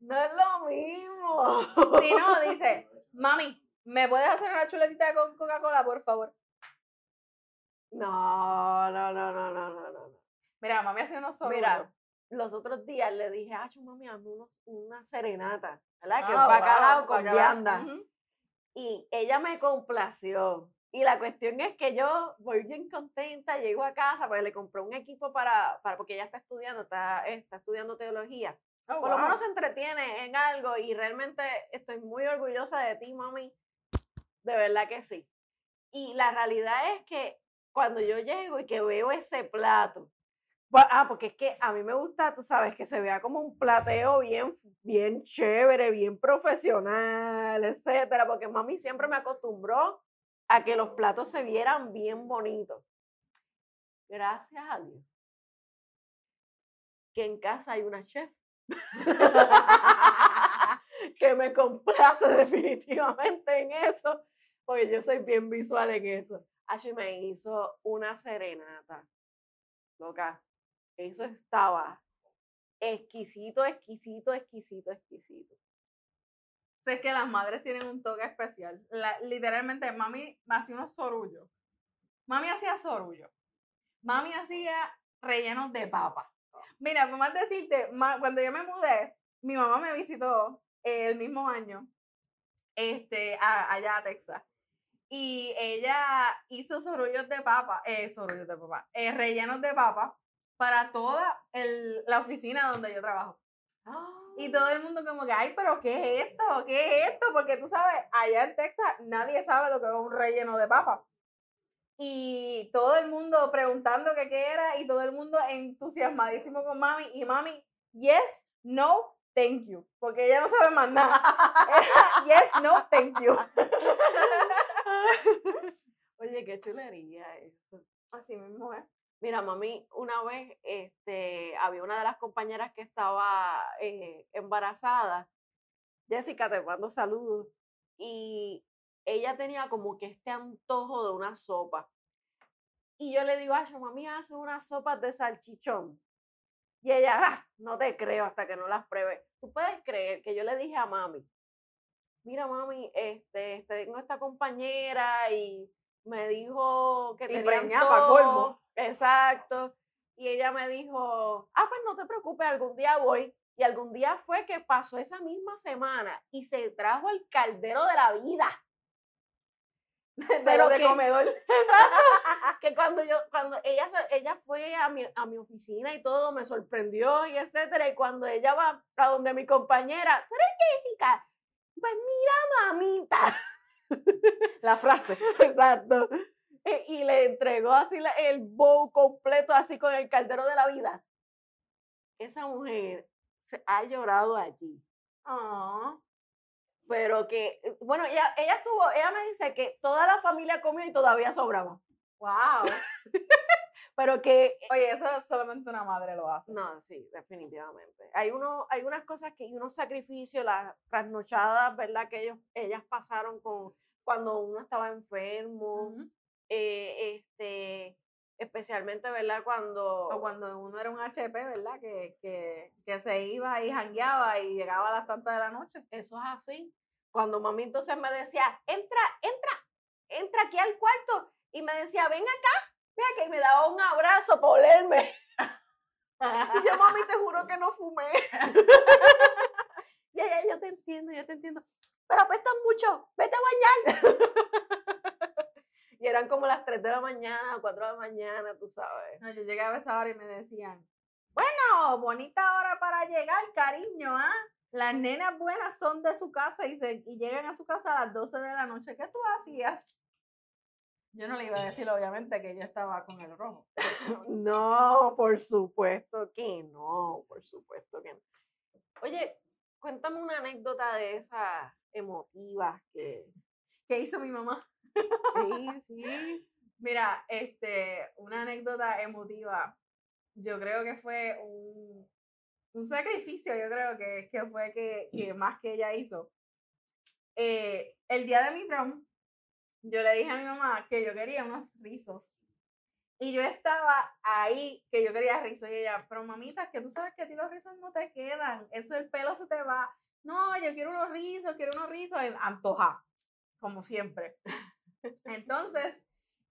No es lo mismo. Si no, dice, mami, ¿me puedes hacer una chuletita con Coca-Cola, por favor? No, no, no, no, no, no, no. Mira, mami hace unos solos. Mira, los otros días le dije, ah, mami, hazme una serenata, ¿verdad? que Ah, es bacalao wow, con bacalao. vianda. Y ella me complació. Y la cuestión es que yo voy bien contenta, llego a casa, porque le compré un equipo para, para porque ella está estudiando, está, está estudiando teología. Oh, Por lo menos se entretiene en algo y realmente estoy muy orgullosa de ti, mami. De verdad que sí. Y la realidad es que cuando yo llego y que veo ese plato, ah, porque es que a mí me gusta, tú sabes, que se vea como un plateo bien, bien chévere, bien profesional, etcétera, porque mami siempre me acostumbró a que los platos se vieran bien bonitos. Gracias a Dios. Que en casa hay una chef que me complace definitivamente en eso, porque yo soy bien visual en eso. Ashley me hizo una serenata, loca. Eso estaba exquisito, exquisito, exquisito, exquisito. Sé que las madres tienen un toque especial. La- literalmente, mami hacía unos sorullos. Mami hacía sorullos. Mami hacía rellenos de papa. Mira, por más decirte, cuando yo me mudé, mi mamá me visitó el mismo año este, allá a Texas. Y ella hizo sorullos de papa, eh, sorullos de papa, eh, rellenos de papa para toda la oficina donde yo trabajo. Y todo el mundo como que, ay, pero ¿qué es esto? ¿Qué es esto? Porque tú sabes, allá en Texas nadie sabe lo que es un relleno de papa. Y todo el mundo preguntando que qué era y todo el mundo entusiasmadísimo con mami. Y mami, yes, no, thank you. Porque ella no sabe más nada. Era, yes, no, thank you. Oye, qué chulería eso. Así mismo es. Mira, mami, una vez este, había una de las compañeras que estaba eh, embarazada. Jessica, te mando saludos. Y ella tenía como que este antojo de una sopa. Y yo le digo, ay, mami, hace unas sopas de salchichón. Y ella, "Ah, no te creo hasta que no las pruebe. Tú puedes creer que yo le dije a mami, mira, mami, este, tengo esta compañera y me dijo que Y tenía preñada colmo. Antojo". Exacto. Y ella me dijo, ah, pues no te preocupes, algún día voy. Y algún día fue que pasó esa misma semana y se trajo el caldero de la vida. De Pero lo de que- comedor. que cuando yo, cuando ella, ella fue a mi, a mi oficina y todo, me sorprendió y etcétera, y cuando ella va a donde mi compañera, ¿tú eres Jessica? Pues mira, mamita. La frase. Exacto. E- Y le entregó así la- el bowl completo, así con el caldero de la vida. Esa mujer se ha llorado allí. Ah. Pero que, eh, bueno, ella, ella estuvo, ella me dice que toda la familia comió y todavía sobraba. Wow. Pero que Oye, eso solamente una madre lo hace. No, sí, definitivamente. Hay, uno, hay unas cosas que, y unos sacrificios, las trasnochadas, ¿verdad? Que ellos, ellas pasaron con cuando uno estaba enfermo, Ujú. Eh, este, especialmente, ¿verdad? Cuando, O cuando uno era un HP, ¿verdad? Que, que, que se iba y jangueaba y llegaba a las tantas de la noche. eso es así. Cuando mami entonces me decía, entra, entra, entra aquí al cuarto, y me decía, ven acá, ven acá, y me daba un abrazo para olerme. Y yo, mami, te juro que no fumé. ya, ya, yo te entiendo, yo te entiendo. Pero apestan mucho, vete a bañar. y eran como las 3 de la mañana, 4 de la mañana, tú sabes. No, yo llegaba a esa hora y me decían, bueno, bonita hora para llegar, cariño, ¿ah? Las nenas buenas son de su casa y, se, y llegan a su casa a las 12 de la noche. ¿Qué tú hacías? Yo no le iba a decir, obviamente, que yo estaba con el rojo. No, por supuesto que no, por supuesto que no. Oye, cuéntame una anécdota de esas emotivas que... ¿Qué hizo mi mamá? Sí, sí. Mira, este, una anécdota emotiva. Yo creo que fue un, un sacrificio, yo creo que, que fue que, que más que ella hizo. Eh, el día de mi prom, yo le dije a mi mamá que yo quería unos rizos. Y yo estaba ahí que yo quería rizos. Y ella, pero mamita, que tú sabes que a ti los rizos no te quedan. Eso el pelo se te va. No, yo quiero unos rizos, quiero unos rizos. Antoja, como siempre. Entonces,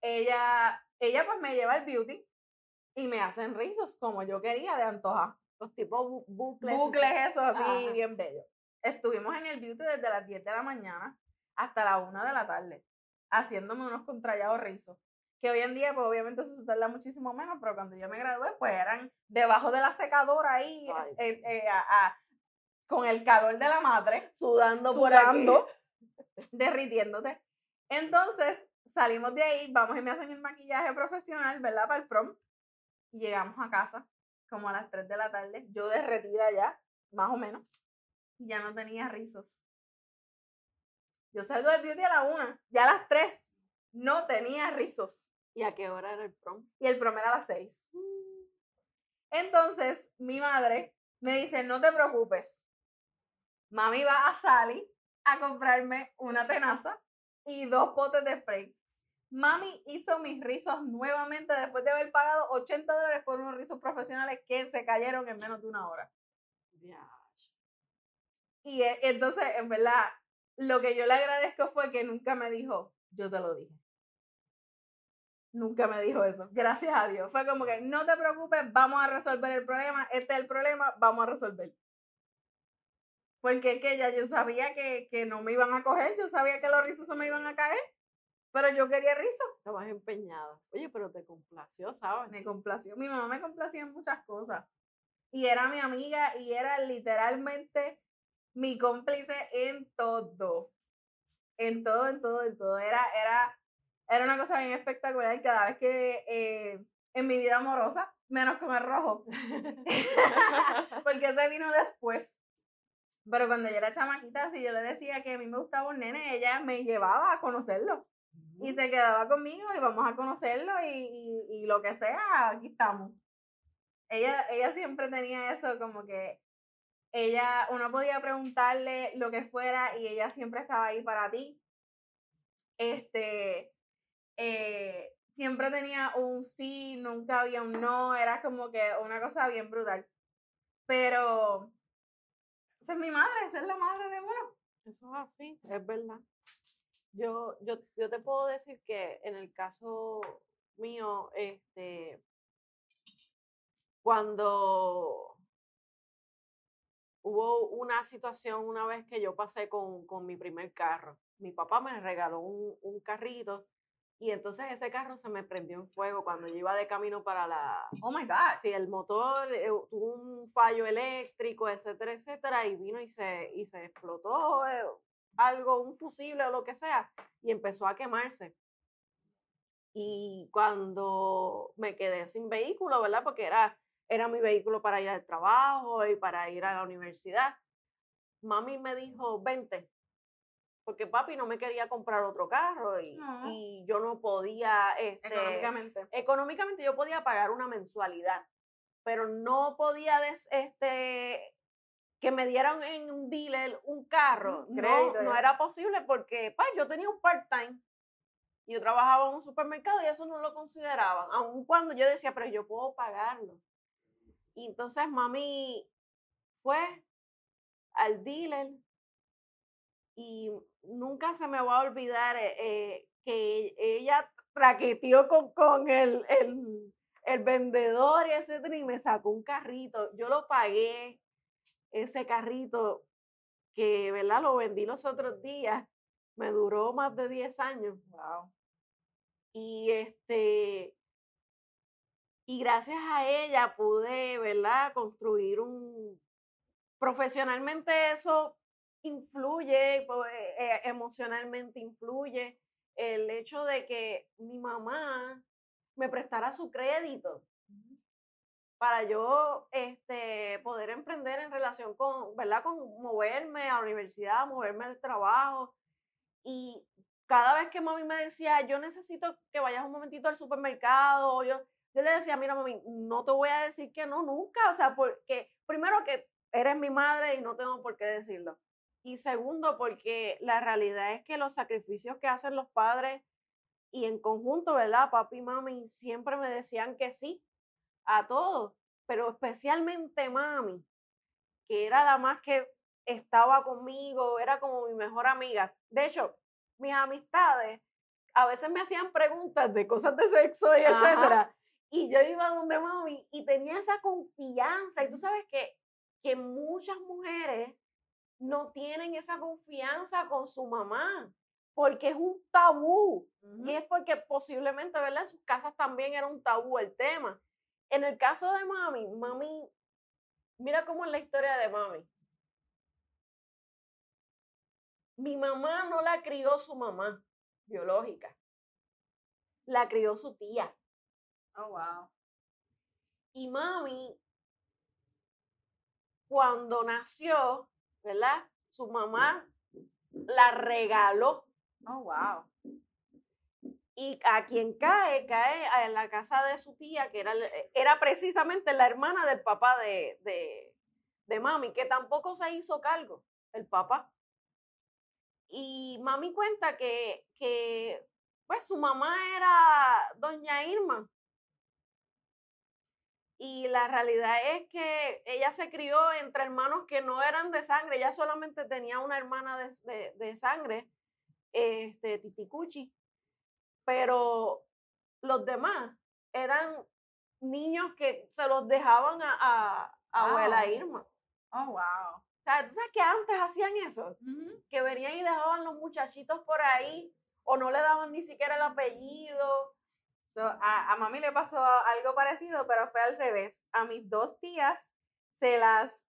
ella, ella pues me lleva al beauty y me hacen rizos como yo quería de antoja. Los tipos bu- bucles. Bucles, eso así, Ajá. bien bello. Estuvimos en el beauty desde las 10 de la mañana hasta la 1 de la tarde, haciéndome unos contrallados rizos. Que hoy en día, pues obviamente eso se tarda muchísimo menos, pero cuando yo me gradué, pues eran debajo de la secadora ahí, eh, eh, a- a- con el calor de la madre Sudando por aquí. sudando, derritiéndote. Entonces, salimos de ahí, vamos y me hacen el maquillaje profesional, ¿verdad? Para el prom. Y llegamos a casa como a las 3 de la tarde, yo derretida ya, más o menos, y ya no tenía rizos. Yo salgo del beauty a la 1, ya a las 3 no tenía rizos. ¿Y a qué hora era el prom? Y el prom era a las 6. Entonces, mi madre me dice, no te preocupes. Mami va a salir a comprarme una tenaza y dos potes de spray. Mami hizo mis rizos nuevamente después de haber pagado 80 dólares por unos rizos profesionales que se cayeron en menos de una hora. Y e- entonces, en verdad, lo que yo le agradezco fue que nunca me dijo, yo te lo dije. Nunca me dijo eso, gracias a Dios. Fue como que, no te preocupes, vamos a resolver el problema, este es el problema, vamos a resolver. Porque es que ya yo sabía que, que no me iban a coger, yo sabía que los rizos se me iban a caer, pero yo quería rizo. Estabas empeñada. Oye, pero te complació, ¿sabes? Me complació. Mi mamá me complacía en muchas cosas. Y era mi amiga y era literalmente mi cómplice en todo. En todo, en todo, en todo. Era, era, era una cosa bien espectacular cada vez que eh, en mi vida amorosa, menos con el rojo. Porque ese vino después. Pero cuando yo era chamaquita, si yo le decía que a mí me gustaba un nene, ella me llevaba a conocerlo. Y se quedaba conmigo y vamos a conocerlo y, y, y lo que sea, aquí estamos. Ella, ella siempre tenía eso como que ella, uno podía preguntarle lo que fuera y ella siempre estaba ahí para ti. Este, eh, siempre tenía un sí, nunca había un no, era como que una cosa bien brutal. Pero esa es mi madre, esa es la madre de uno. Eso es así, es verdad. Yo, yo, yo te puedo decir que en el caso mío, este, cuando hubo una situación una vez que yo pasé con, con mi primer carro, mi papá me regaló un, un carrito y entonces ese carro se me prendió en fuego cuando yo iba de camino para la... Oh my God. Sí, el motor eh, tuvo un fallo eléctrico, etcétera, etcétera, y vino y se, y se explotó eh, algo, un fusible o lo que sea, y empezó a quemarse. Y cuando me quedé sin vehículo, ¿verdad? Porque era, era mi vehículo para ir al trabajo y para ir a la universidad, mami me dijo, vente, porque papi no me quería comprar otro carro y, No. y yo no podía, este, Económicamente. económicamente yo podía pagar una mensualidad, pero no podía des- este, que me dieran en un dealer un carro. Un No, crédito no eso. era posible porque pues, yo tenía un part-time y yo trabajaba en un supermercado y eso no lo consideraban, aun cuando yo decía, pero yo puedo pagarlo. Y entonces mami fue al dealer y nunca se me va a olvidar eh, eh, que ella traqueteó con, con el, el, el vendedor y etcétera y me sacó un carrito. Yo lo pagué, ese carrito, que verdad lo vendí los otros días, me duró más de 10 años. Wow. Y este, y gracias a ella pude, ¿verdad?, construir un, profesionalmente eso influye, pues, eh, emocionalmente influye el hecho de que mi mamá me prestara su crédito para yo este, poder emprender en relación con, ¿verdad? Con moverme a la universidad, moverme al trabajo. Y cada vez que mami me decía, yo necesito que vayas un momentito al supermercado, yo, yo le decía, mira mami, no te voy a decir que no nunca, o sea, porque primero que eres mi madre y no tengo por qué decirlo. Y segundo, porque la realidad es que los sacrificios que hacen los padres y en conjunto, ¿verdad? Papi y mami siempre me decían que sí a todo, pero especialmente mami, que era la más que estaba conmigo, era como mi mejor amiga. De hecho, mis amistades a veces me hacían preguntas de cosas de sexo y Ajá. etcétera. Y yo iba donde mami y tenía esa confianza. Y tú sabes que, que muchas mujeres no tienen esa confianza con su mamá porque es un tabú. Y es porque posiblemente, ¿verdad? En sus casas también era un tabú el tema. En el caso de mami, mami, mira cómo es la historia de mami. Mi mamá no la crió su mamá biológica, la crió su tía. Oh, wow. Y mami, cuando nació, ¿verdad? Su mamá la regaló Oh, wow. y a quien cae, cae en la casa de su tía, que era, el- era precisamente la hermana del papá de, de, de mami, que tampoco se hizo cargo, el papá. Y mami cuenta que, que pues su mamá era doña Irma. Y la realidad es que ella se crió entre hermanos que no eran de sangre, ella solamente tenía una hermana de, de, de sangre, este, Titicuchi, pero los demás eran niños que se los dejaban a, a, abuela Irma. Oh, wow. O sea, ¿tú sabes que antes hacían eso? Que venían y dejaban los muchachitos por ahí o no le daban ni siquiera el apellido. A, a mami le pasó algo parecido, pero fue al revés. A mis dos tías se las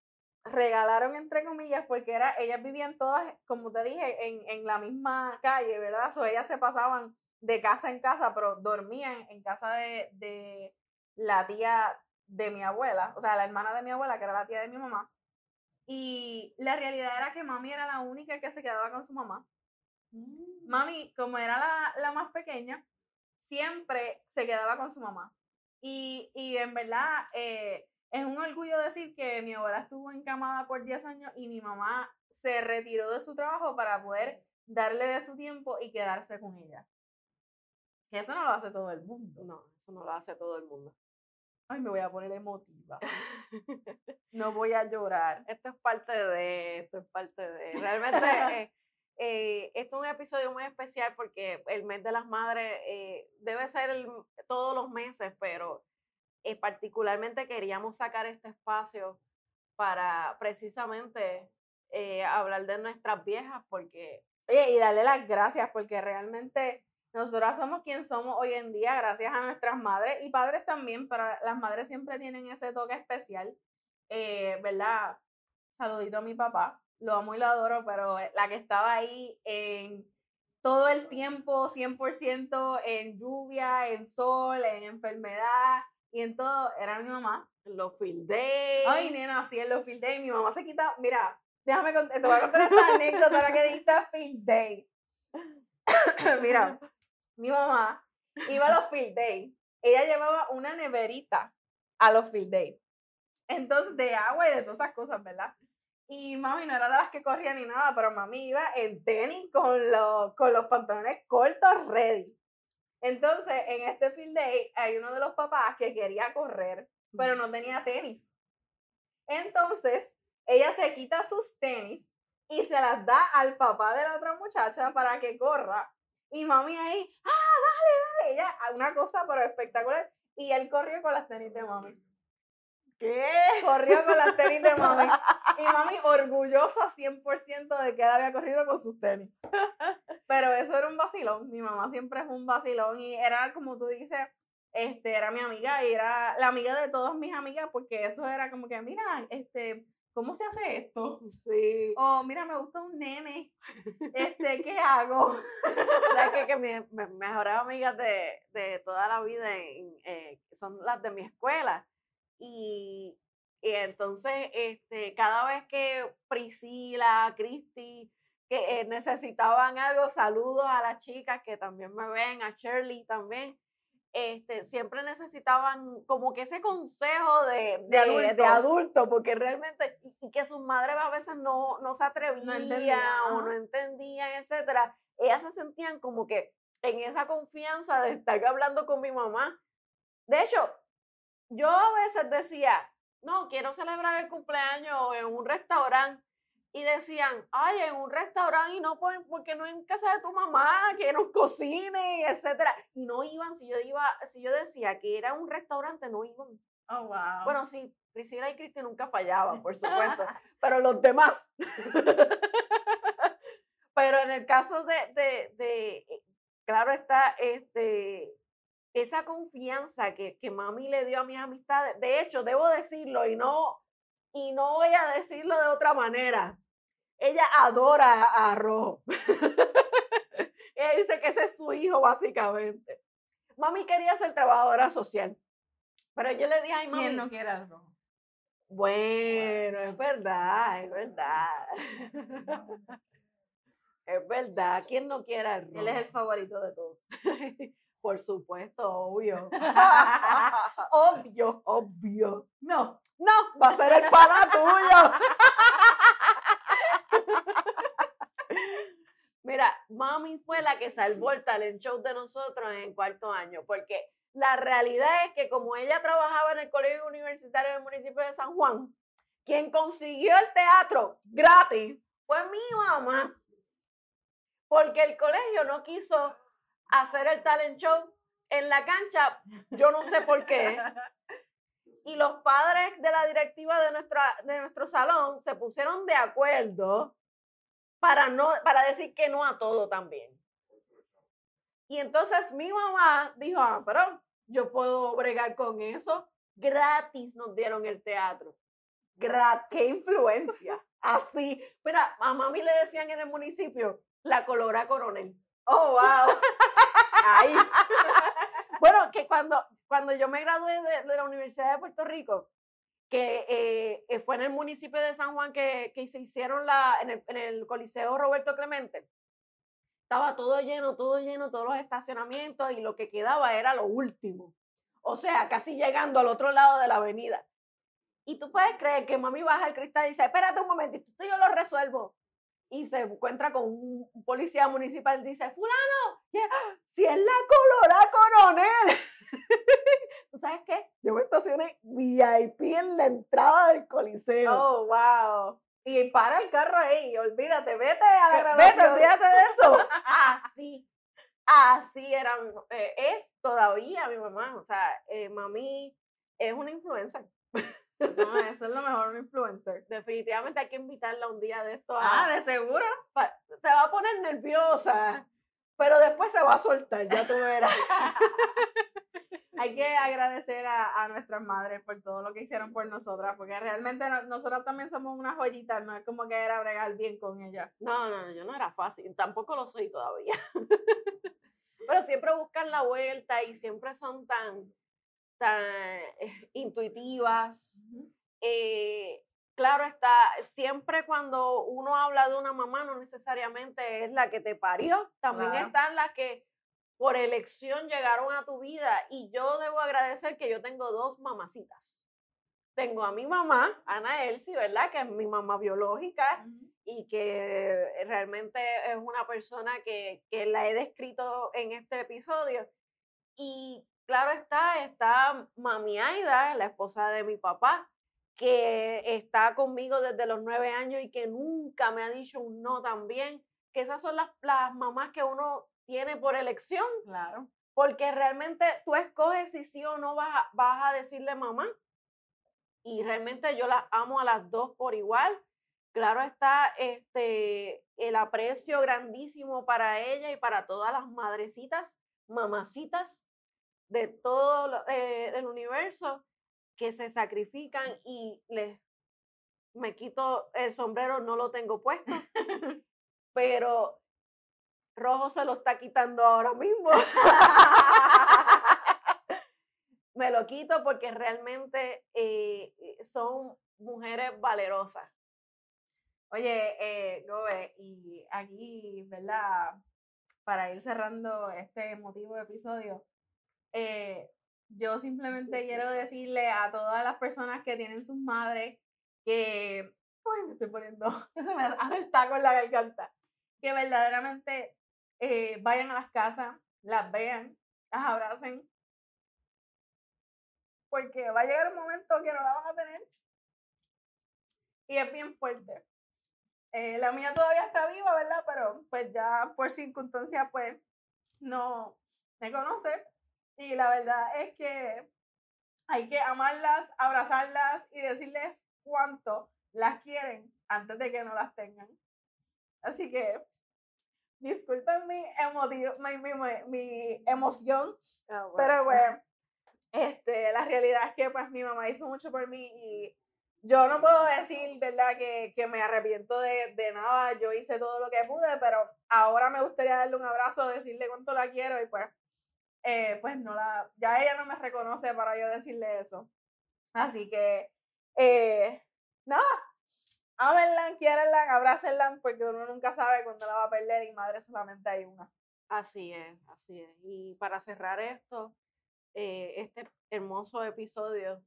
regalaron entre comillas porque era, ellas vivían todas, como te dije, en, en la misma calle, ¿verdad? O ellas se pasaban de casa en casa, pero dormían en casa de, de la tía de mi abuela, o sea, la hermana de mi abuela, que era la tía de mi mamá. Y la realidad era que mami era la única que se quedaba con su mamá. Mm. Mami, como era la, la más pequeña, siempre se quedaba con su mamá. Y, y en verdad, eh, es un orgullo decir que mi abuela estuvo encamada por 10 años y mi mamá se retiró de su trabajo para poder darle de su tiempo y quedarse con ella. Que eso no lo hace todo el mundo. No, eso no lo hace todo el mundo. Ay, me voy a poner emotiva. no voy a llorar. Esto es parte de, esto es parte de. Realmente, eh, eh, esto es un episodio muy especial porque el mes de las madres eh, debe ser todos los meses, pero particularmente queríamos sacar este espacio para precisamente hablar de nuestras viejas porque... Y darle las gracias porque realmente nosotras somos quien somos hoy en día gracias a nuestras madres y padres también, pero las madres siempre tienen ese toque especial, eh, ¿verdad? Saludito a mi papá, lo amo y lo adoro, pero la que estaba ahí en todo el tiempo, 100% en lluvia, en sol, en enfermedad y en todo, era mi mamá. Los field days. Ay, nena, sí, en los field days. Mi mamá se quita, mira, déjame contar, te voy a contar esta anécdota la que diste field day. mira, mi mamá iba a los field days. Ella llevaba una neverita a los field days. Entonces, de agua y de todas esas cosas, ¿verdad? Y mami no era de las que corría ni nada, pero mami iba en tenis con los, con los pantalones cortos ready. Entonces, en este field day hay uno de los papás que quería correr, pero no tenía tenis. Entonces, ella se quita sus tenis y se las da al papá de la otra muchacha para que corra y mami ahí, ah, dale, dale. Ella, una cosa pero espectacular. Y él corrió con las tenis de mami. ¿Qué? Corrió con las tenis de mami. Y mami orgullosa 100% de que él había corrido con sus tenis. Pero eso era un vacilón. Mi mamá siempre es un vacilón. Y era, como tú dices, este, era mi amiga y era la amiga de todas mis amigas porque eso era como que, mira, este, ¿cómo se hace esto? Sí. O mira, me gusta un nene. Este, ¿qué hago? ¿Sabes que, que mis, mejores amigas de, de, toda la vida eh, son las de mi escuela? Y, y, entonces, este, cada vez que Priscila, Cristi, que eh, necesitaban algo, saludos a las chicas que también me ven, a Shirley también este, siempre necesitaban como que ese consejo de, de, adulto. porque realmente, y, que sus madres a veces no, no se atrevían o no entendían, etcétera, ellas se sentían como que en esa confianza de estar hablando con mi mamá. De hecho, yo a veces decía, no, quiero celebrar el cumpleaños en un restaurante y decían, ay, en un restaurante y no porque no en casa de tu mamá, que nos cocine, etcétera. Y no iban, si yo iba, si yo decía que era un restaurante, no iban. Oh, wow. Bueno, sí, Priscila y Cristi nunca fallaban, por supuesto, pero los demás. pero en el caso de, de, de, claro está, este, esa confianza que, que mami le dio a mis amistades, de hecho, debo decirlo y no, y no voy a decirlo de otra manera ella adora a Rojo. ella dice que ese es su hijo, básicamente. Mami quería ser trabajadora social. Pero yo le dije, ay, mami. ¿Quién no quiere a Rojo? Bueno, es verdad, es verdad. es verdad. ¿Quién no quiere a Rojo? Él es el favorito de todos. Por supuesto, obvio. obvio. Obvio. No. No, va a ser el pana tuyo. Mira, mami fue la que salvó el talent show de nosotros en cuarto año, porque la realidad es que como ella trabajaba en el colegio universitario del municipio de San Juan, quien consiguió el teatro gratis fue mi mamá. Porque el colegio no quiso hacer el talent show en la cancha, yo no sé por qué. Y los padres de la directiva de, nuestra, de nuestro salón se pusieron de acuerdo para, no, para decir que no a todo también. Y entonces mi mamá dijo, ah, pero yo puedo bregar con eso. Gratis nos dieron el teatro. Gratis. ¡Qué influencia! Así. Mira, a mami le decían en el municipio la colora coronel. ¡Oh, wow! Ahí. bueno, que cuando, cuando yo me gradué de, la Universidad de Puerto Rico, que eh, fue en el municipio de San Juan que, que se hicieron la, en el, en el Coliseo Roberto Clemente, estaba todo lleno, todo lleno, todos los estacionamientos y lo que quedaba era lo último. O sea, casi llegando al otro lado de la avenida. Y tú puedes creer que mami baja el cristal y dice, espérate un momentito, yo lo resuelvo. Y se encuentra con un policía municipal dice, fulano, si es la colora coronel. ¿Tú sabes qué? Yo me estacioné VIP en la entrada del coliseo. Oh, wow. Y para el carro ahí, olvídate, vete a la grabación. Vete, olvídate de eso. Así, así era, eh, es todavía mi mamá. O sea, eh, mami es una influencer. Eso, es lo mejor, un influencer. Definitivamente hay que invitarla un día de esto. A, ah, de seguro. Se va a poner nerviosa, pero después se va a soltar, ya tú verás. hay que agradecer a, nuestras madres por todo lo que hicieron por nosotras, porque realmente nosotras también somos unas joyitas, no es como que era bregar bien con ellas. No, no, yo no era fácil, tampoco lo soy todavía. Pero siempre buscan la vuelta y siempre son tan, tan eh, intuitivas. Eh, claro está, siempre cuando uno habla de una mamá, no necesariamente es la que te parió, también están las que por elección llegaron a tu vida. Y yo debo agradecer que yo tengo dos mamacitas. Tengo a mi mamá, Ana Elsie, ¿verdad? Que es mi mamá biológica y que realmente es una persona que, que la he descrito en este episodio. Y claro está, está mami Aida, la esposa de mi papá, que está conmigo desde los nueve años y que nunca me ha dicho un no también. Que esas son las, las mamás que uno tiene por elección. Claro. Porque realmente tú escoges si sí o no vas a, vas a decirle mamá. Y realmente yo las amo a las dos por igual. Claro está este, el aprecio grandísimo para ella y para todas las madrecitas, mamacitas de todo eh, el universo que se sacrifican y les me quito el sombrero, no lo tengo puesto, pero Rojo se lo está quitando ahora mismo. Me lo quito porque realmente eh, eh, son mujeres valerosas. Oye, eh, Gobe, y aquí, ¿verdad? Para ir cerrando este emotivo episodio, eh, yo simplemente quiero decirle a todas las personas que tienen sus madres que, ay, me estoy poniendo, se me hace el taco en la garganta, que verdaderamente eh, vayan a las casas, las vean, las abracen, porque va a llegar un momento que no la van a tener y es bien fuerte. Eh, la mía todavía está viva, ¿verdad? Pero pues ya por circunstancias pues no me conoce y la verdad es que hay que amarlas, abrazarlas y decirles cuánto las quieren antes de que no las tengan. Así que disculpen mi, mi, emoción, ah, pero bueno, este, la realidad es que pues mi mamá hizo mucho por mí y yo no puedo decir, ¿verdad?, que, que me arrepiento de, de, nada, yo hice todo lo que pude, pero ahora me gustaría darle un abrazo, decirle cuánto la quiero y pues, eh, pues no la, ya ella no me reconoce para yo decirle eso. Así que, eh, nada, ámenla, abrácenla, porque uno nunca sabe cuándo la va a perder y madre solamente hay una. Así es, así es. Y para cerrar esto, eh, este hermoso episodio,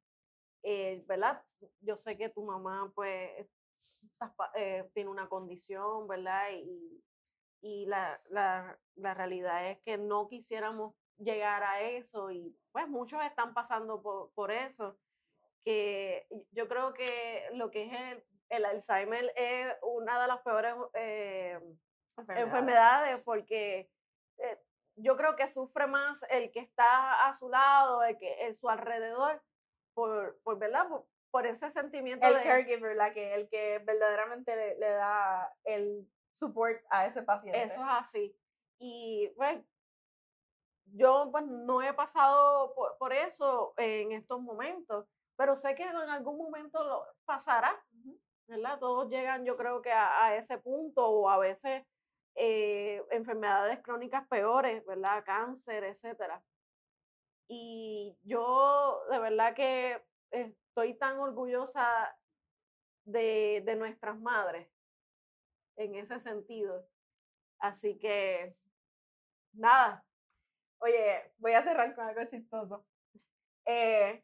eh, ¿verdad? Yo sé que tu mamá, pues, tiene una condición, ¿verdad? Y, y la, la, la realidad es que no quisiéramos llegar a eso y pues muchos están pasando por, por eso, que yo creo que lo que es el, el Alzheimer es una de las peores eh, enfermedades. porque eh, yo creo que sufre más el que está a su lado, el que el su alrededor, por, por ¿verdad? Por, ese sentimiento el de... caregiver, la que, el que verdaderamente le, le da el support a ese paciente. Eso es así. Y pues yo pues no he pasado por, por, eso en estos momentos, pero sé que en algún momento lo pasará, ¿verdad? Todos llegan yo creo que a, a ese punto o a veces eh, enfermedades crónicas peores, ¿verdad? Cáncer, etcétera. Y yo de verdad que estoy tan orgullosa de, de nuestras madres en ese sentido. Así que, nada. Oye, voy a cerrar con algo chistoso. Eh,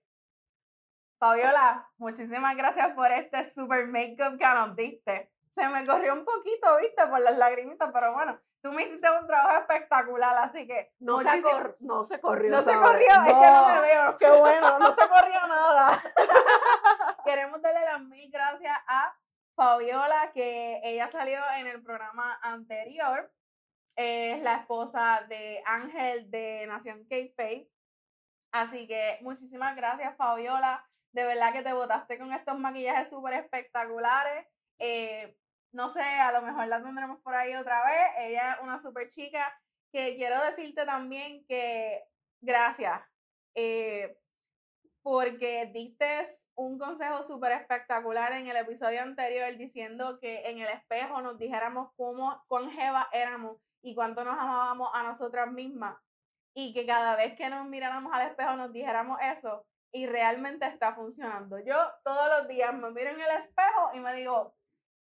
Fabiola, muchísimas gracias por este super make-up que nos diste. Se me corrió un poquito, viste, por las lagrimitas, pero bueno, tú me hiciste un trabajo espectacular, así que... No, se, cor no se corrió. No se corrió, es que no me veo, qué bueno, no se corrió nada. Queremos darle las mil gracias a Fabiola, que ella salió en el programa anterior. Es la esposa de Ángel de Nación K Así que muchísimas gracias, Fabiola. De verdad que te votaste con estos maquillajes súper espectaculares. Eh, no sé, a lo mejor la tendremos por ahí otra vez. Ella es una súper chica. Que quiero decirte también que gracias. Eh, porque diste un consejo súper espectacular en el episodio anterior diciendo que en el espejo nos dijéramos cómo, cuán jeva éramos y cuánto nos amábamos a nosotras mismas y que cada vez que nos miráramos al espejo nos dijéramos eso y realmente está funcionando. Yo todos los días me miro en el espejo y me digo,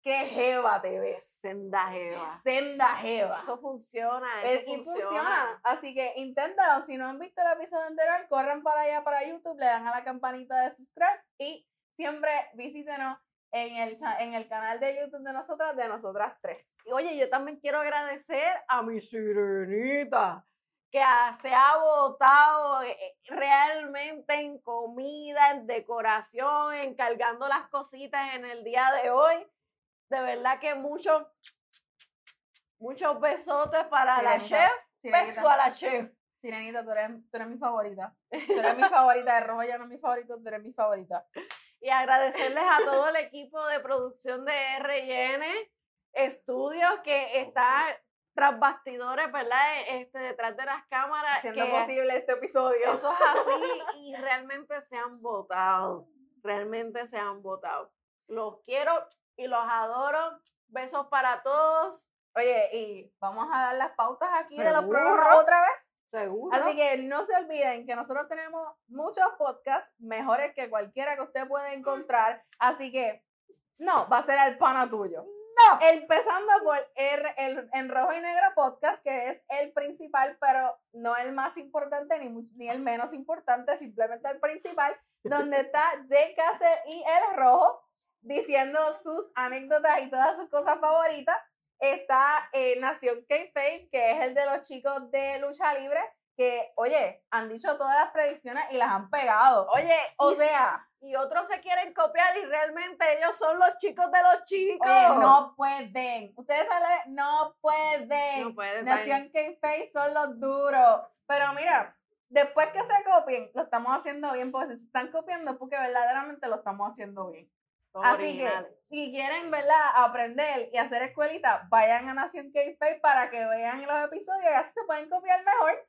qué jeva te ves. Senda jeva. Senda jeva. Eso funciona, eso y funciona. Así que inténtalo. Si no han visto el episodio anterior, corran para allá para YouTube, le dan a la campanita de subscribe y siempre visítenos en el, en el canal de YouTube de nosotras, de nosotras tres. Oye, yo también quiero agradecer a mi sirenita que se ha votado eh, eh, realmente en comida, en decoración, encargando las cositas en el día de hoy. De verdad que muchos, muchos besotes para la chef. Beso a la chef. Sirenita, tú eres, tú eres mi favorita. Tú eres mi favorita. De rojo ya no es mi favorito, tú eres mi favorita. Y agradecerles a todo el equipo de producción de R&N Estudios que está tras bastidores, ¿verdad? Este, detrás de las cámaras. Haciendo posible este episodio. Eso es así y realmente se han votado. Realmente se han votado. Los quiero y los adoro. Besos para todos. Oye, y vamos a dar las pautas aquí de los programas otra vez. Seguro. Así que no se olviden que nosotros tenemos muchos podcasts mejores que cualquiera que usted pueda encontrar. Así que no, va a ser el pana tuyo. No. Empezando por el, el, en rojo y negro podcast, que es el principal, pero no el más importante ni, ni el menos importante, simplemente el principal, donde está Jay Castle y el rojo diciendo sus anécdotas y todas sus cosas favoritas. Está eh, Nación K-Faith, que es el de los chicos de lucha libre, que, oye, han dicho todas las predicciones y las han pegado. Oye, o sea. y otros se quieren copiar y realmente ellos son los chicos de los chicos. no pueden. Ustedes saben, no pueden. No pueden. Nación K-Face son los duros. Pero mira, después que se copien, lo estamos haciendo bien, porque si se están copiando es porque verdaderamente lo estamos haciendo bien. Así que si quieren, ¿verdad? Aprender y hacer escuelita, vayan a Nación K-Face para que vean los episodios y así se pueden copiar mejor.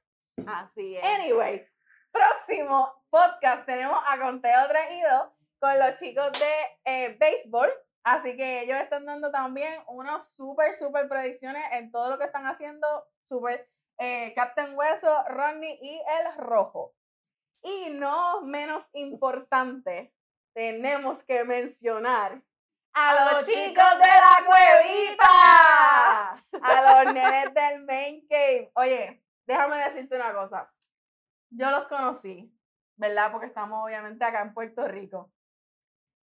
Así es. Anyway, próximo podcast tenemos a Conteo Traído con los chicos de eh, béisbol. Así que ellos están dando también unas súper, súper predicciones en todo lo que están haciendo. Súper eh, Captain Hueso, Rodney y el Rojo. Y no menos importante, tenemos que mencionar a, los, chicos, de la cuevita, a los nenes del main cave. Oye, déjame decirte una cosa. Yo los conocí, ¿verdad? Porque estamos obviamente acá en Puerto Rico.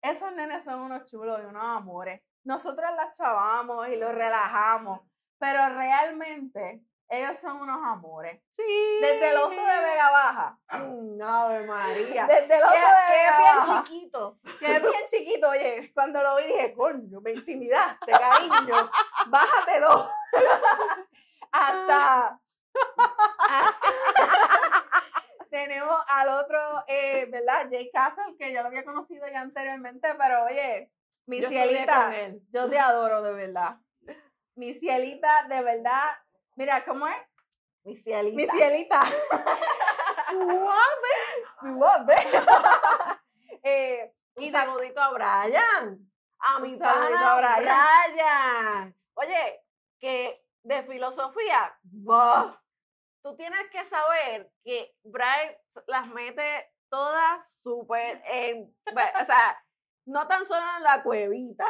Esos nenes son unos chulos y unos amores. Nosotros las chavamos y los relajamos. pero realmente ellos son unos amores. Sí. Desde el oso de Vega Baja. Mm, Ave María. Desde el oso Que, de que Vega es bien chiquito. Que es bien chiquito, oye, cuando lo vi dije, coño, me intimidaste, cariño, bájate dos. hasta, hasta- tenemos al otro, eh, ¿verdad? Jay Castle, que yo lo había conocido ya anteriormente, pero oye, mi Yo cielita, yo te adoro de verdad. Mi cielita, de verdad, mira, ¿cómo es? Mi cielita. Mi cielita. Suave. Suave. eh, Un y saludito a Brian. A mi saludito pana a Brian. Brian. Oye, que de filosofía, bah, tú tienes que saber que Brian las mete todas súper en, o sea, no tan solo en la cuevita.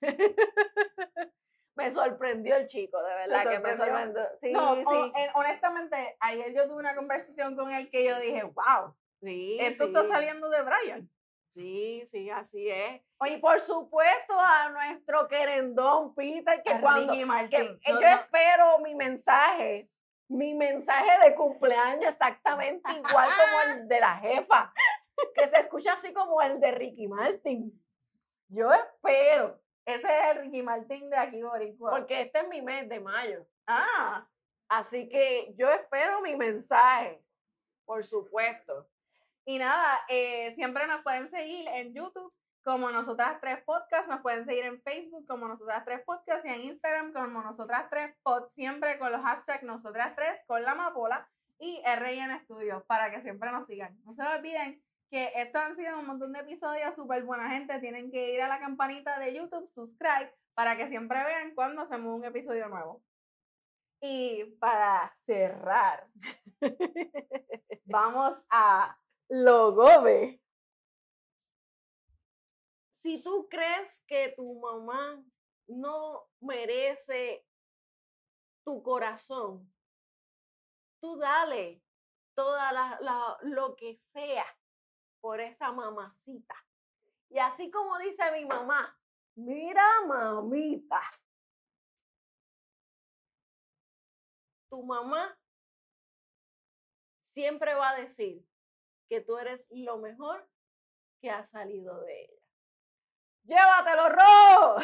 me sorprendió el chico, de verdad que me sorprendió? Sí, no, sí, o- en- honestamente, ayer yo tuve una conversación con él que yo dije, wow, sí, esto está saliendo de Brian. Sí, sí, así es. Oye, Y por supuesto a nuestro querendón Peter, que cuando que Martin. yo no, espero mi mensaje, mi mensaje de cumpleaños exactamente igual como el de la jefa, que se escucha así como el de Ricky Martin. Yo espero, ese es el Ricky Martin de aquí, Boricua. porque este es mi mes de mayo. ah, Así que yo espero mi mensaje, por supuesto. y nada, eh, siempre nos pueden seguir en YouTube como Nosotras Tres Podcasts, nos pueden seguir en Facebook como Nosotras Tres Podcasts y en Instagram como Nosotras Tres Pod, siempre con los hashtags Nosotras Tres con la Amapola y RN Studios para que siempre nos sigan. No se olviden que estos han sido un montón de episodios súper buena gente. Tienen que ir a la campanita de YouTube, subscribe, para que siempre vean cuando hacemos un episodio nuevo. Y para cerrar, vamos a Logobe. Si tú crees que tu mamá no merece tu corazón, tú dale toda la, lo que sea por esa mamacita. Y así como dice mi mamá, mira mamita, tu mamá siempre va a decir que tú eres lo mejor que ha salido de ella. ¡Llévatelo, Ro!